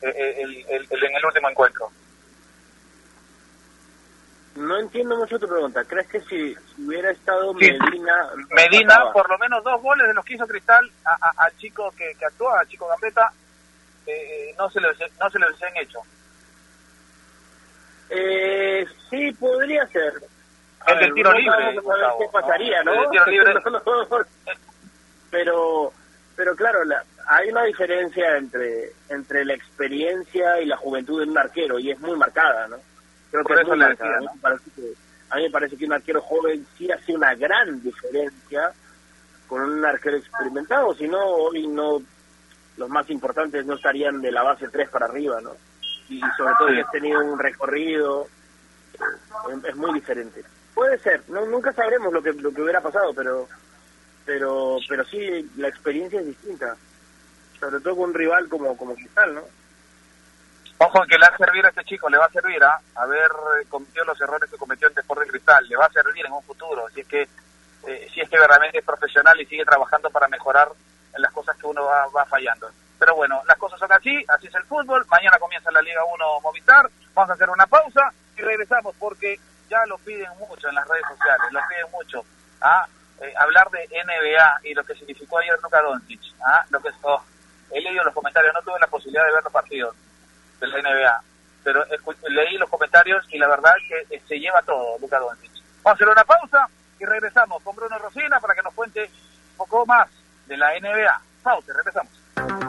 eh, eh, el, el, en el último encuentro. No entiendo mucho tu pregunta. ¿Crees que si hubiera estado Medina... Medina, por lo menos dos goles de los que hizo Cristal a, chico que, que actúa, a chico Gambetta, eh, no se los no se los han hecho. Eh, sí, podría ser. El del tiro libre. qué pasaría, ¿no? pero, pero claro, la, hay una diferencia entre entre la experiencia y la juventud de un arquero y es muy marcada, ¿no? Creo que es muy marcada. a, mí me parece que un arquero joven sí hace una gran diferencia con un arquero experimentado, si no, hoy no los más importantes no estarían de la base 3 para arriba, ¿no? Y sobre todo si has tenido un recorrido, eh, es muy diferente. Puede ser, no, nunca sabremos lo que lo que hubiera pasado, pero pero pero sí la experiencia es distinta, sobre todo con un rival como como Cristal, ¿no? Ojo que le va a servir a este chico, le va a servir a haber cometido los errores que cometió en Deporte Cristal, le va a servir en un futuro, si es que eh, si es que realmente es profesional y sigue trabajando para mejorar en las cosas que uno va, va fallando. Pero bueno, las cosas son así, así es el fútbol. Mañana comienza la Liga 1 Movistar. Vamos a hacer una pausa y regresamos porque ya lo piden mucho en las redes sociales, lo piden mucho. a ¿ah? eh, hablar de NBA y lo que significó ayer Luka Doncic. ¿ah? Lo que, oh, he leído los comentarios, no tuve la posibilidad de ver los partidos de la NBA, pero leí los comentarios y la verdad que eh, se lleva todo Luka Doncic. Vamos a hacer una pausa y regresamos con Bruno Rosina para que nos cuente un poco más de la NBA. Pausa, regresamos.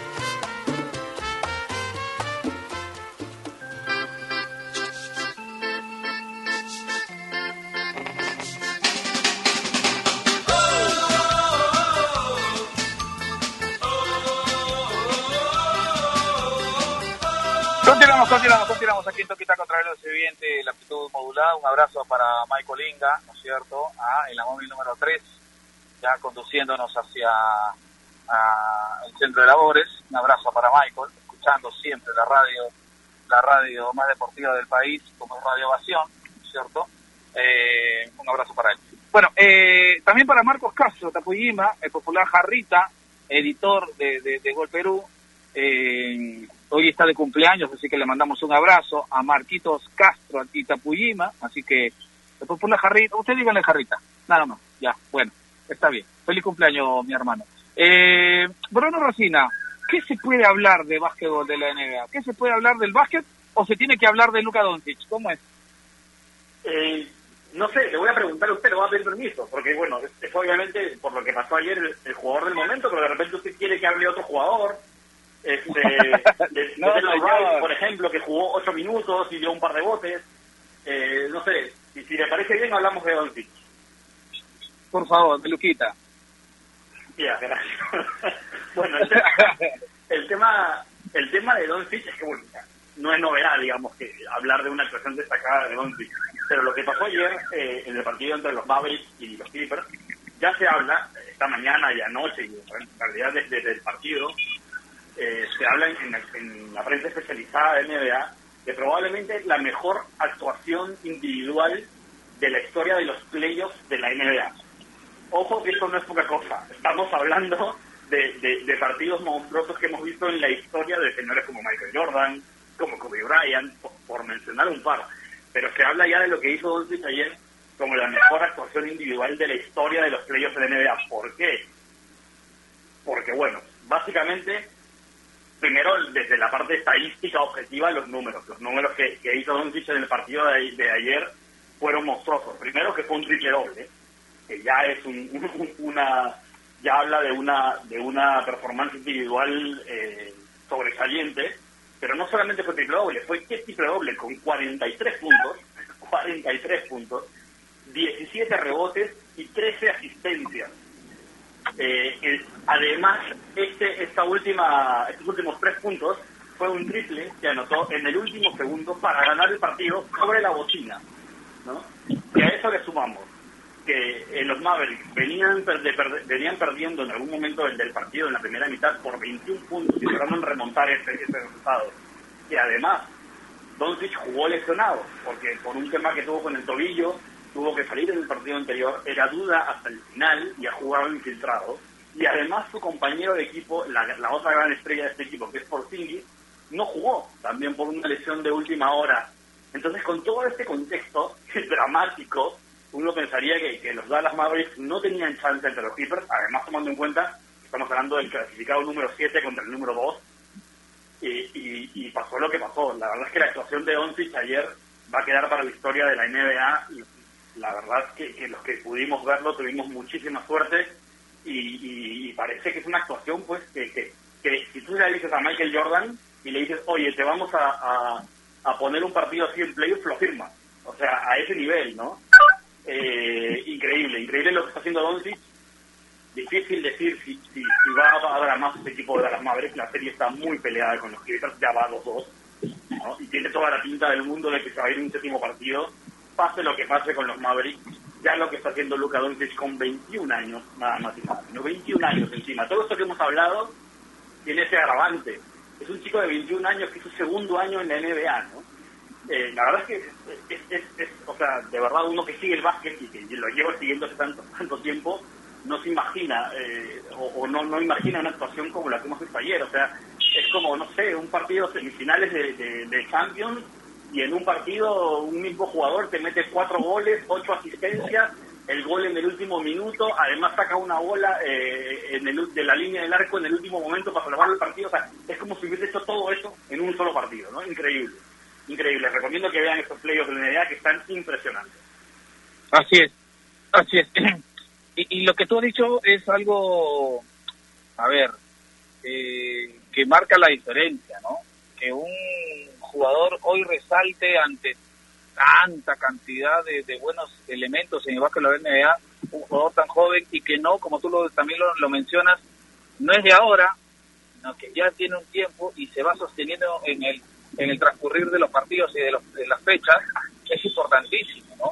Evidente la actitud modulada. Un abrazo para Michael Inga, ¿no es cierto? Ah, en la móvil número 3, ya conduciéndonos hacia el centro de labores. Un abrazo para Michael, escuchando siempre la radio, la radio más deportiva del país, como Radio Ovación, ¿no es cierto? Eh, un abrazo para él. Bueno, eh, también para Marcos Castro, Tapuyima, el popular Jarrita, editor de, de, de Gol Perú. Eh, Hoy está de cumpleaños, así que le mandamos un abrazo a Marquitos Castro y Tapuyima, así que después por la jarrita, usted díganle jarrita, nada más, ya, bueno, está bien. Feliz cumpleaños, mi hermano. Eh, Bruno Rosina, ¿qué se puede hablar de básquetbol de la NBA? ¿Qué se puede hablar del básquet o se tiene que hablar de Luka Doncic? ¿Cómo es? Eh, no sé, le voy a preguntar a usted, le voy a pedir permiso, porque bueno, es, obviamente por lo que pasó ayer el, el, jugador del momento, pero de repente usted quiere que hable otro jugador, este, de, por ejemplo, que jugó ocho minutos y dio un par de botes. Eh, no sé, si, si le parece bien, hablamos de Doncic. Por favor, Luquita. Ya, gracias. bueno, el tema, el tema, de Doncic es que, bueno, no es novedad, digamos, que hablar de una actuación destacada de Doncic. Pero lo que pasó ayer eh, en el partido entre los Mavericks y los Clippers, ya se habla, esta mañana y anoche, y en realidad desde el partido, eh, se habla en, la prensa especializada de NBA de probablemente la mejor actuación individual de la historia de los playoffs de la NBA. Ojo que esto no es poca cosa. Estamos hablando de, partidos monstruosos que hemos visto en la historia de señores como Michael Jordan, como Kobe Bryant, por, mencionar un par. Pero se habla ya de lo que hizo Doncic ayer como la mejor actuación individual de la historia de los playoffs de la NBA. ¿Por qué? Porque, bueno, básicamente primero, desde la parte estadística objetiva, los números. Los números que, que hizo Doncic en el partido de, ayer fueron monstruosos. Primero que fue un triple doble, que ya es un, una ya habla de una de una performance individual eh, sobresaliente, pero no solamente fue triple doble, fue que triple doble con 43 puntos, 43 puntos, 17 rebotes y 13 asistencias. Eh, además, este, esta última, estos últimos tres puntos fue un triple que anotó en el último segundo para ganar el partido sobre la bocina. ¿no? Y a eso le sumamos que en los Mavericks venían, venían perdiendo en algún momento del, del, partido en la primera mitad por 21 puntos y lograron remontar ese, ese resultado. Y además, Doncic jugó lesionado, porque por un tema que tuvo con el tobillo, tuvo que salir en el partido anterior, era duda hasta el final y ha jugado infiltrado. Y además su compañero de equipo, la, la otra gran estrella de este equipo, que es Porzingis, no jugó, también por una lesión de última hora. Entonces, con todo este contexto dramático, uno pensaría que, que los Dallas Mavericks no tenían chance entre los Clippers, además tomando en cuenta que estamos hablando del clasificado número 7 contra el número 2, y, y, y, pasó lo que pasó. La verdad es que la actuación de Doncic ayer va a quedar para la historia de la NBA y la verdad que, que los que pudimos verlo tuvimos muchísima suerte y, y, parece que es una actuación pues que, si tú le dices a Michael Jordan y le dices, oye, te vamos a, a, a poner un partido así en playoff, lo firma. O sea, a ese nivel, ¿no? Eh, increíble, increíble lo que está haciendo Doncic. Difícil decir si, si, si va a dar más este equipo de las Mavericks. La serie está muy peleada con los Clippers, ya va a los dos. ¿no? Y tiene toda la pinta del mundo de que se va a ir un séptimo partido. Pase lo que pase con los Mavericks, ya lo que está haciendo Luka Doncic con 21 años, nada más y nada menos. 21 años encima. Todo esto que hemos hablado tiene ese agravante. Es un chico de 21 años que es su segundo año en la NBA, ¿no? Eh, la verdad es que es, es, o sea, de verdad uno que sigue el básquet y que lo lleva siguiendo hace tanto, tanto tiempo, no se imagina eh, o, no, no imagina una actuación como la que hemos visto ayer. O sea, es como, no sé, un partido semifinales de, de Champions y en un partido un mismo jugador te mete cuatro goles, ocho asistencias, el gol en el último minuto, además saca una bola eh, en el, de la línea del arco en el último momento para salvar el partido. O sea, es como si hubiese hecho todo eso en un solo partido, ¿no? Increíble increíble. Recomiendo que vean estos playoffs de la NBA que están impresionantes. Así es, así es. Y, y lo que tú has dicho es algo, a ver, eh, que marca la diferencia, ¿no? Que un jugador hoy resalte ante tanta cantidad de, buenos elementos en el básquet de la NBA, un jugador tan joven y que no, como tú lo, también lo, lo mencionas, no es de ahora, sino que ya tiene un tiempo y se va sosteniendo en el en el transcurrir de los partidos y de, los, de las fechas es importantísimo, ¿no?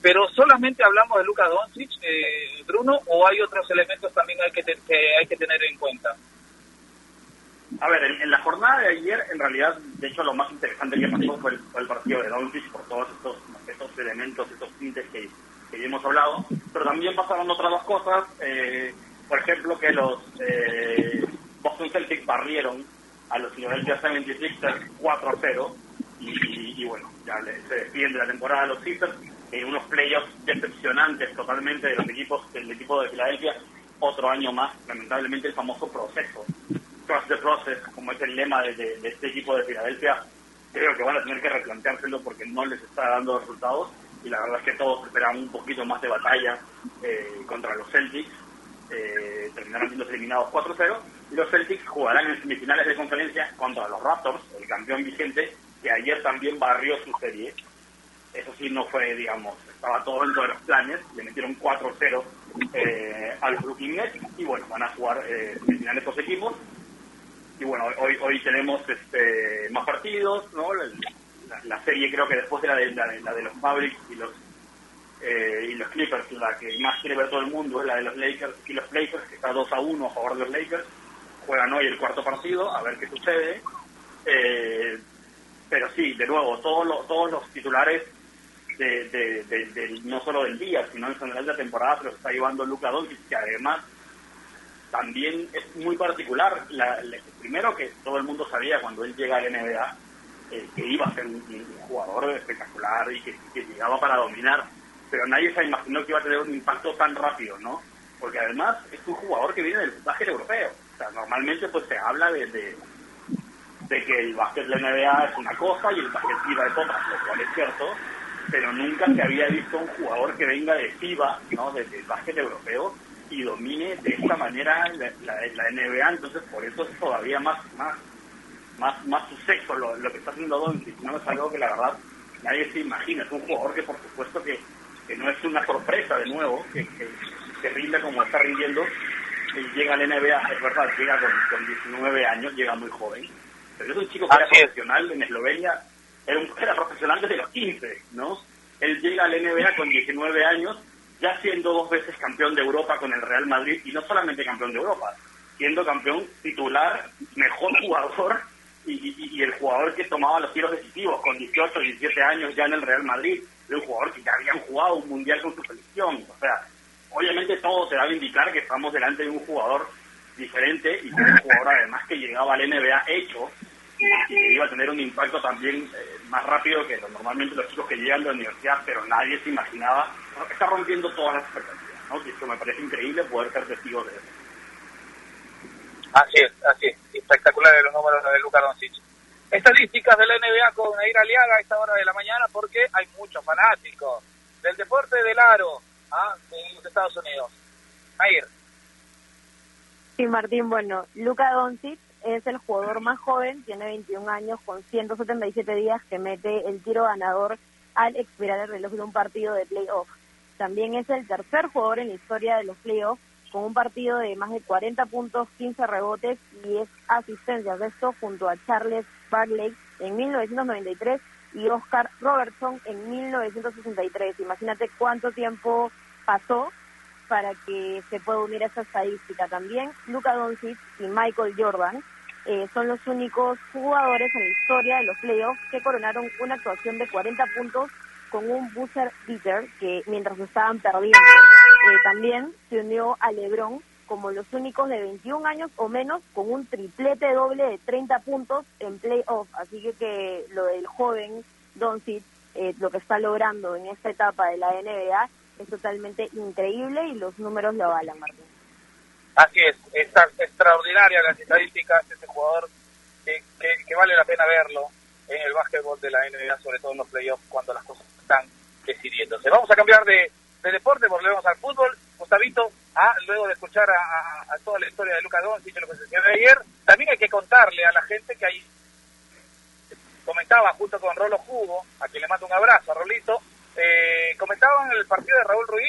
Pero solamente hablamos de Lucas Doncic, eh, Bruno, o hay otros elementos también hay que, te, que hay que tener en cuenta. A ver, en, en, la jornada de ayer, en realidad, de hecho, lo más interesante que pasó fue el, fue el partido de Doncic por todos estos, elementos, estos tintes que, que hemos hablado, pero también pasaron otras dos cosas, eh, por ejemplo, que los eh, Boston Celtics barrieron a los Philadelphia 76ers 4 a 0 y, bueno, ya se despiden de la temporada los Sixers en unos playoffs decepcionantes totalmente de los equipos del equipo de Filadelfia otro año más, lamentablemente el famoso proceso trust the process, como es el lema de, de, este equipo de Filadelfia creo que van a tener que replanteárselo porque no les está dando resultados. Y la verdad es que todos esperaban un poquito más de batalla eh, contra los Celtics. Eh, terminaron siendo eliminados 4-0 y los Celtics jugarán en semifinales de conferencia contra los Raptors, el campeón vigente, que ayer también barrió su serie. Eso sí, no fue, digamos, estaba todo dentro de los planes, le metieron 4-0 eh, al Brooklyn Nets. Y bueno, van a jugar eh, semifinales dos equipos. Y bueno, hoy hoy tenemos este más partidos, ¿no? La, serie creo que después de la de, la, de los Mavericks y los eh, y los Clippers, la que más quiere ver todo el mundo es la de los Lakers y los Lakers, que está 2 a 1 a favor de los Lakers. Juegan hoy el cuarto partido, a ver qué sucede. Eh, pero sí, de nuevo, todos los, todos los titulares, de, de, de, de, no solo del día, sino en general de la temporada, se los está llevando Luca Doncic, que además también es muy particular. La, primero que todo el mundo sabía cuando él llega a la NBA eh, que iba a ser un, jugador espectacular y que, llegaba para dominar pero nadie se imaginó que iba a tener un impacto tan rápido, ¿no? Porque además es un jugador que viene del básquet europeo. Normalmente pues se habla de, de, que el básquet de NBA es una cosa y el básquet FIBA es otra, lo cual es cierto, pero nunca se había visto un jugador que venga de FIBA, ¿no? Desde el básquet europeo y domine de esta manera la, la, NBA, entonces por eso es todavía más más más más suceso lo, lo que está haciendo Doncic, no es algo que la verdad nadie se imagina, es un jugador que por supuesto que, que no es una sorpresa de nuevo, que, que, que rinda como está rindiendo, llega al NBA, es verdad, llega con, con 19 años, llega muy joven, pero es un chico que era profesional en Eslovenia, era, un, era profesional desde los 15, ¿no? Él llega al NBA con 19 años, ya siendo dos veces campeón de Europa con el Real Madrid, y no solamente campeón de Europa, siendo campeón titular, mejor jugador y, el jugador que tomaba los tiros decisivos con 18, 17 años ya en el Real Madrid, de un jugador que ya habían jugado un mundial con su selección. O sea, obviamente todo se va a indicar que estamos delante de un jugador diferente y que un jugador además que llegaba al NBA hecho y, que iba a tener un impacto también eh, más rápido que normalmente los chicos que llegan de la universidad, pero nadie se imaginaba. Está rompiendo todas las expectativas, ¿no? Y eso me parece increíble poder ser testigo de eso. Así es, así es. Espectaculares los números de Luka Doncic. Estadísticas de la NBA con Nair Aliaga a esta hora de la mañana porque hay muchos fanáticos del deporte del aro ¿ah? en los Estados Unidos. Nair. Sí, Martín, bueno, Luka Doncic es el jugador más joven, tiene 21 años, con 177 días que mete el tiro ganador al expirar el reloj de un partido de playoff. También es el tercer jugador en la historia de los playoffs con un partido de más de 40 puntos, 15 rebotes y 10 asistencias. Esto junto a Charles Barkley en 1993 y Oscar Robertson en 1963. Imagínate cuánto tiempo pasó para que se pueda unir a esa estadística. También Luca Doncic y Michael Jordan eh, son los únicos jugadores en la historia de los playoffs que coronaron una actuación de 40 puntos con un buzzer beater que mientras estaban perdiendo. Eh, también se unió a LeBron como los únicos de 21 años o menos con un triplete doble de 30 puntos en playoff. Así que, que lo del joven Doncic, eh, lo que está logrando en esta etapa de la NBA es totalmente increíble y los números lo avalan, Martín. Así es, está extraordinaria las estadísticas de este jugador que, que, vale la pena verlo en el básquetbol de la NBA, sobre todo en los playoffs, cuando las cosas están decidiéndose. Vamos a cambiar de de deporte, volvemos al fútbol. Gustavito, ah, luego de escuchar a, toda la historia de Lucas Doncic, lo que se de ayer, también hay que contarle a la gente que ahí comentaba junto con Rolo Jugo, a quien le mando un abrazo, a Rolito, eh, comentaban el partido de Raúl Ruiz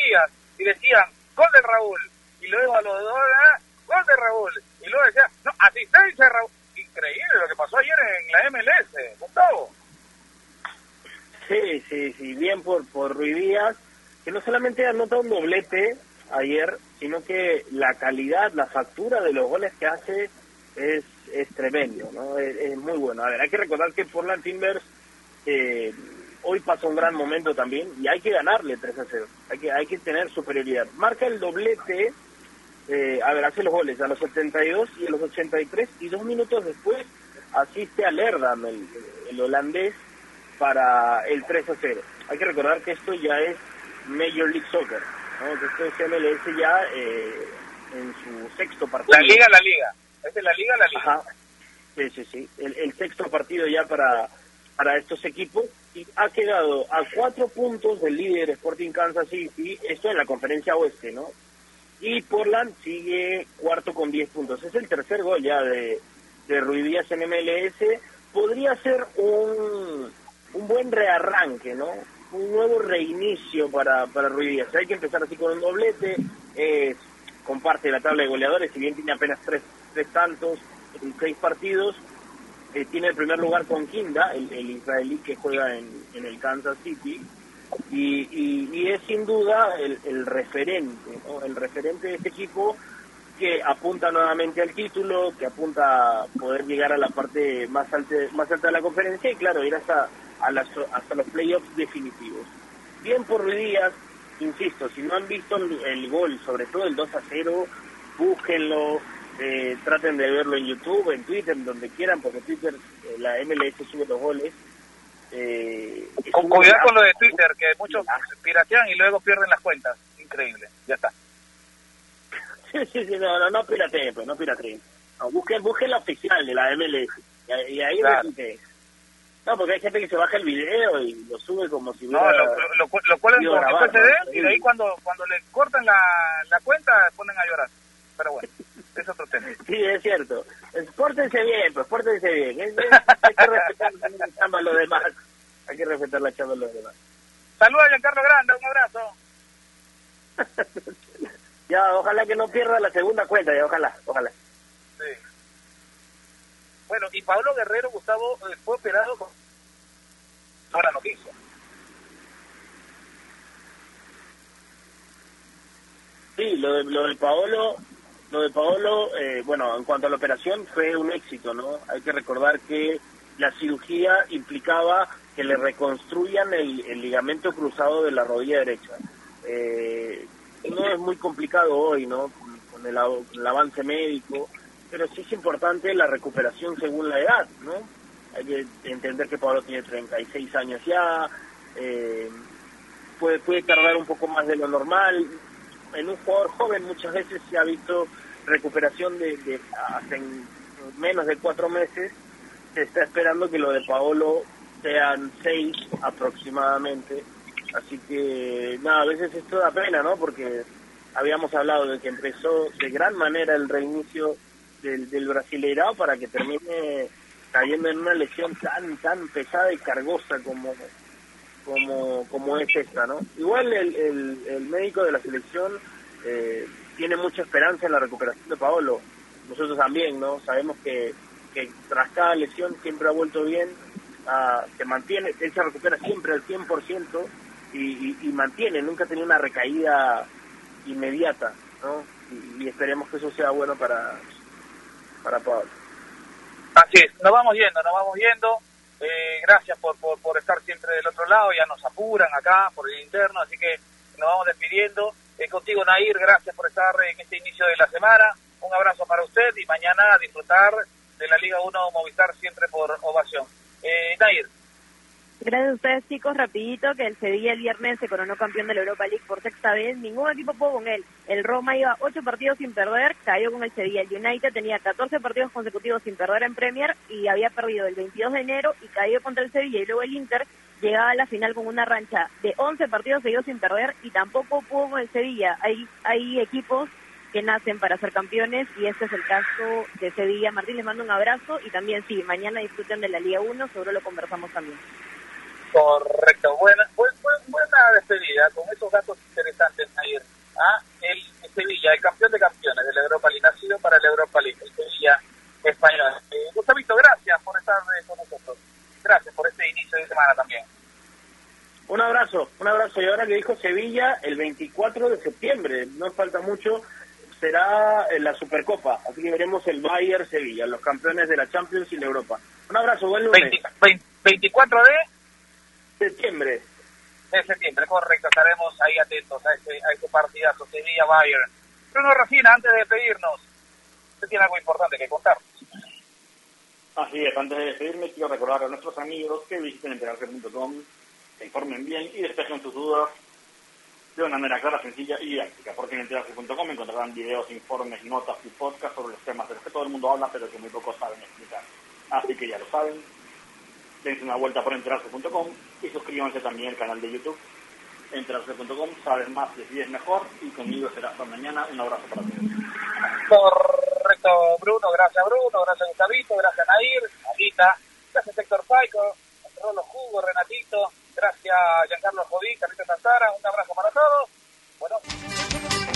y decían, gol de Raúl, y luego a los dos, ah, gol de Raúl, y luego decían, no, asistencia de Raúl. Increíble lo que pasó ayer en la MLS, Gustavo. Sí, sí, sí, bien por, por Ruiz Díaz que no solamente anota un doblete ayer, sino que la calidad, la factura de los goles que hace es, es tremendo, ¿no? Es, muy bueno. A ver, hay que recordar que Portland Timbers eh, hoy pasa un gran momento también y hay que ganarle 3 a 0. Hay que, hay que tener superioridad. Marca el doblete, eh, a ver, hace los goles a los 72 y a los 83 y dos minutos después asiste a Lerdam, el, el holandés, para el 3 a 0. Hay que recordar que esto ya es Major League Soccer, ¿no? que esto es MLS ya eh, en su sexto partido. La liga, la liga. ¿Es la liga, la liga? Sí, sí, sí. El, sexto partido ya para, para estos equipos y ha quedado a cuatro puntos del líder Sporting Kansas City, esto en la conferencia oeste, ¿no? Y Portland sigue cuarto con diez puntos. Es el tercer gol ya de, de Díaz en MLS. Podría ser un, un buen rearranque, ¿no? un nuevo reinicio para, para Ruiz Díaz. Hay que empezar así con un doblete, comparte la tabla de goleadores, si bien tiene apenas tres, tres tantos en seis partidos, eh, tiene el primer lugar con Kinda, el, israelí que juega en, el Kansas City, y, es sin duda el, el referente, el referente de este equipo que apunta nuevamente al título, que apunta a poder llegar a la parte más alta, más alta de la conferencia y claro, ir hasta hasta los playoffs definitivos. Bien por Díaz, insisto, si no han visto el, gol, sobre todo el 2 a 0, búsquenlo, eh, traten de verlo en YouTube, en Twitter, donde quieran, porque Twitter, eh, la MLS sube los goles. Eh, con cuidado con lo de Twitter, que muchos piratean y luego pierden las cuentas. Increíble, ya está. sí, sí, sí, no, no, no pirateen, pues, no pirateen. busquen, busquen la oficial de la MLS Y, ahí Claro. No, porque hay gente que se baja el video y lo sube como si No, hubiera... lo, lo, lo, lo cuelgan él, ¿no? y de ahí cuando, cuando le cortan la, la cuenta ponen a llorar. Pero bueno, es otro tema. Sí, es cierto. Pórtense bien, pues pórtense bien. Es- es- hay que respetar la chamba de los demás. Hay que respetar la chamba de los demás. Saludos a Giancarlo Grande, un abrazo. Ya, ojalá que no pierda la segunda cuenta, ya, ojalá, ojalá. Sí. Bueno, y Pablo Guerrero, Gustavo, eh, fue operado con... Buena noticia. Sí, lo de, lo de Paolo, lo de Paolo, eh, bueno, en cuanto a la operación fue un éxito, ¿no? Hay que recordar que la cirugía implicaba que le reconstruyan el, el ligamento cruzado de la rodilla derecha. Eh, no es muy complicado hoy, ¿no? Con, con el, el avance médico, pero sí es importante la recuperación según la edad, ¿no? Hay que entender que Pablo tiene 36 años ya, eh, puede, puede tardar un poco más de lo normal. En un jugador joven muchas veces se ha visto recuperación de, de en menos de cuatro meses. Se está esperando que lo de Paolo sean seis aproximadamente. Así que, nada, a veces esto da pena, ¿no? Porque habíamos hablado de que empezó de gran manera el reinicio del, del Brasileirao para que termine cayendo en una lesión tan, tan pesada y cargosa como, como, como es esta, ¿no? Igual el, el, el médico de la selección eh, tiene mucha esperanza en la recuperación de Paolo. Nosotros también, ¿no? Sabemos que, que tras cada lesión siempre ha vuelto bien, ah, se mantiene, él se recupera siempre al 100% y, y, y mantiene, nunca ha tenido una recaída inmediata, ¿no? Y, esperemos que eso sea bueno para, para Paolo. Así es, nos vamos yendo, nos vamos yendo. Eh, gracias por, por, por estar siempre del otro lado, ya nos apuran acá por el interno, así que nos vamos despidiendo. Eh, contigo, Nair, gracias por estar en este inicio de la semana. Un abrazo para usted y mañana a disfrutar de la Liga 1 Movistar siempre por ovación. Eh, Nair. Gracias a ustedes, chicos. Rapidito, que el Sevilla el viernes se coronó campeón de la Europa League por sexta vez. Ningún equipo pudo con él. El Roma iba ocho partidos sin perder, cayó con el Sevilla. El United tenía 14 partidos consecutivos sin perder en Premier y había perdido el 22 de enero y cayó contra el Sevilla. Y luego el Inter llegaba a la final con una rancha de 11 partidos seguidos sin perder y tampoco pudo con el Sevilla. Hay, hay equipos que nacen para ser campeones y este es el caso de Sevilla. Martín, les mando un abrazo y también sí, mañana disfruten de la Liga 1, seguro lo conversamos también. Correcto, buena, buen- buen- buena despedida con esos datos interesantes, Nair. Ah, el Sevilla, el campeón de campeones de la Europa League, nacido para la Europa League, el Sevilla español. Eh, Gustavito, gracias por estar eh, con nosotros. Gracias por este inicio de semana también. Un abrazo, un abrazo. Y ahora que dijo Sevilla, el 24 de septiembre, no falta mucho, será en la Supercopa. Así que veremos el Bayern Sevilla, los campeones de la Champions y la Europa. Un abrazo, buen lunes. 20 vein- 24 de septiembre. de septiembre, correcto. Estaremos ahí atentos a ese, a ese partidazo Sevilla-Bayern. Bruno Racina, antes de despedirnos, usted tiene algo importante que contar. Así es, antes de despedirme quiero recordar a nuestros amigos que visiten enterarse.com, se informen bien y despejen sus dudas de una manera clara, sencilla y didáctica, porque en enterarse.com encontrarán videos, informes, notas y podcasts sobre los temas de los que todo el mundo habla pero que muy pocos saben explicar. Así que ya lo saben, dense una vuelta por enterarse.com y suscríbanse también al canal de YouTube enterarse.com, sabes más, decides mejor y conmigo será hasta mañana. Un abrazo para todos. Correcto, Bruno, gracias Bruno, gracias Gustavito, gracias Nair, Anita, gracias Héctor Paico, Rolo Jugo, Renatito, gracias Giancarlo Jodí, Carlito Santara, un abrazo para todos. Bueno.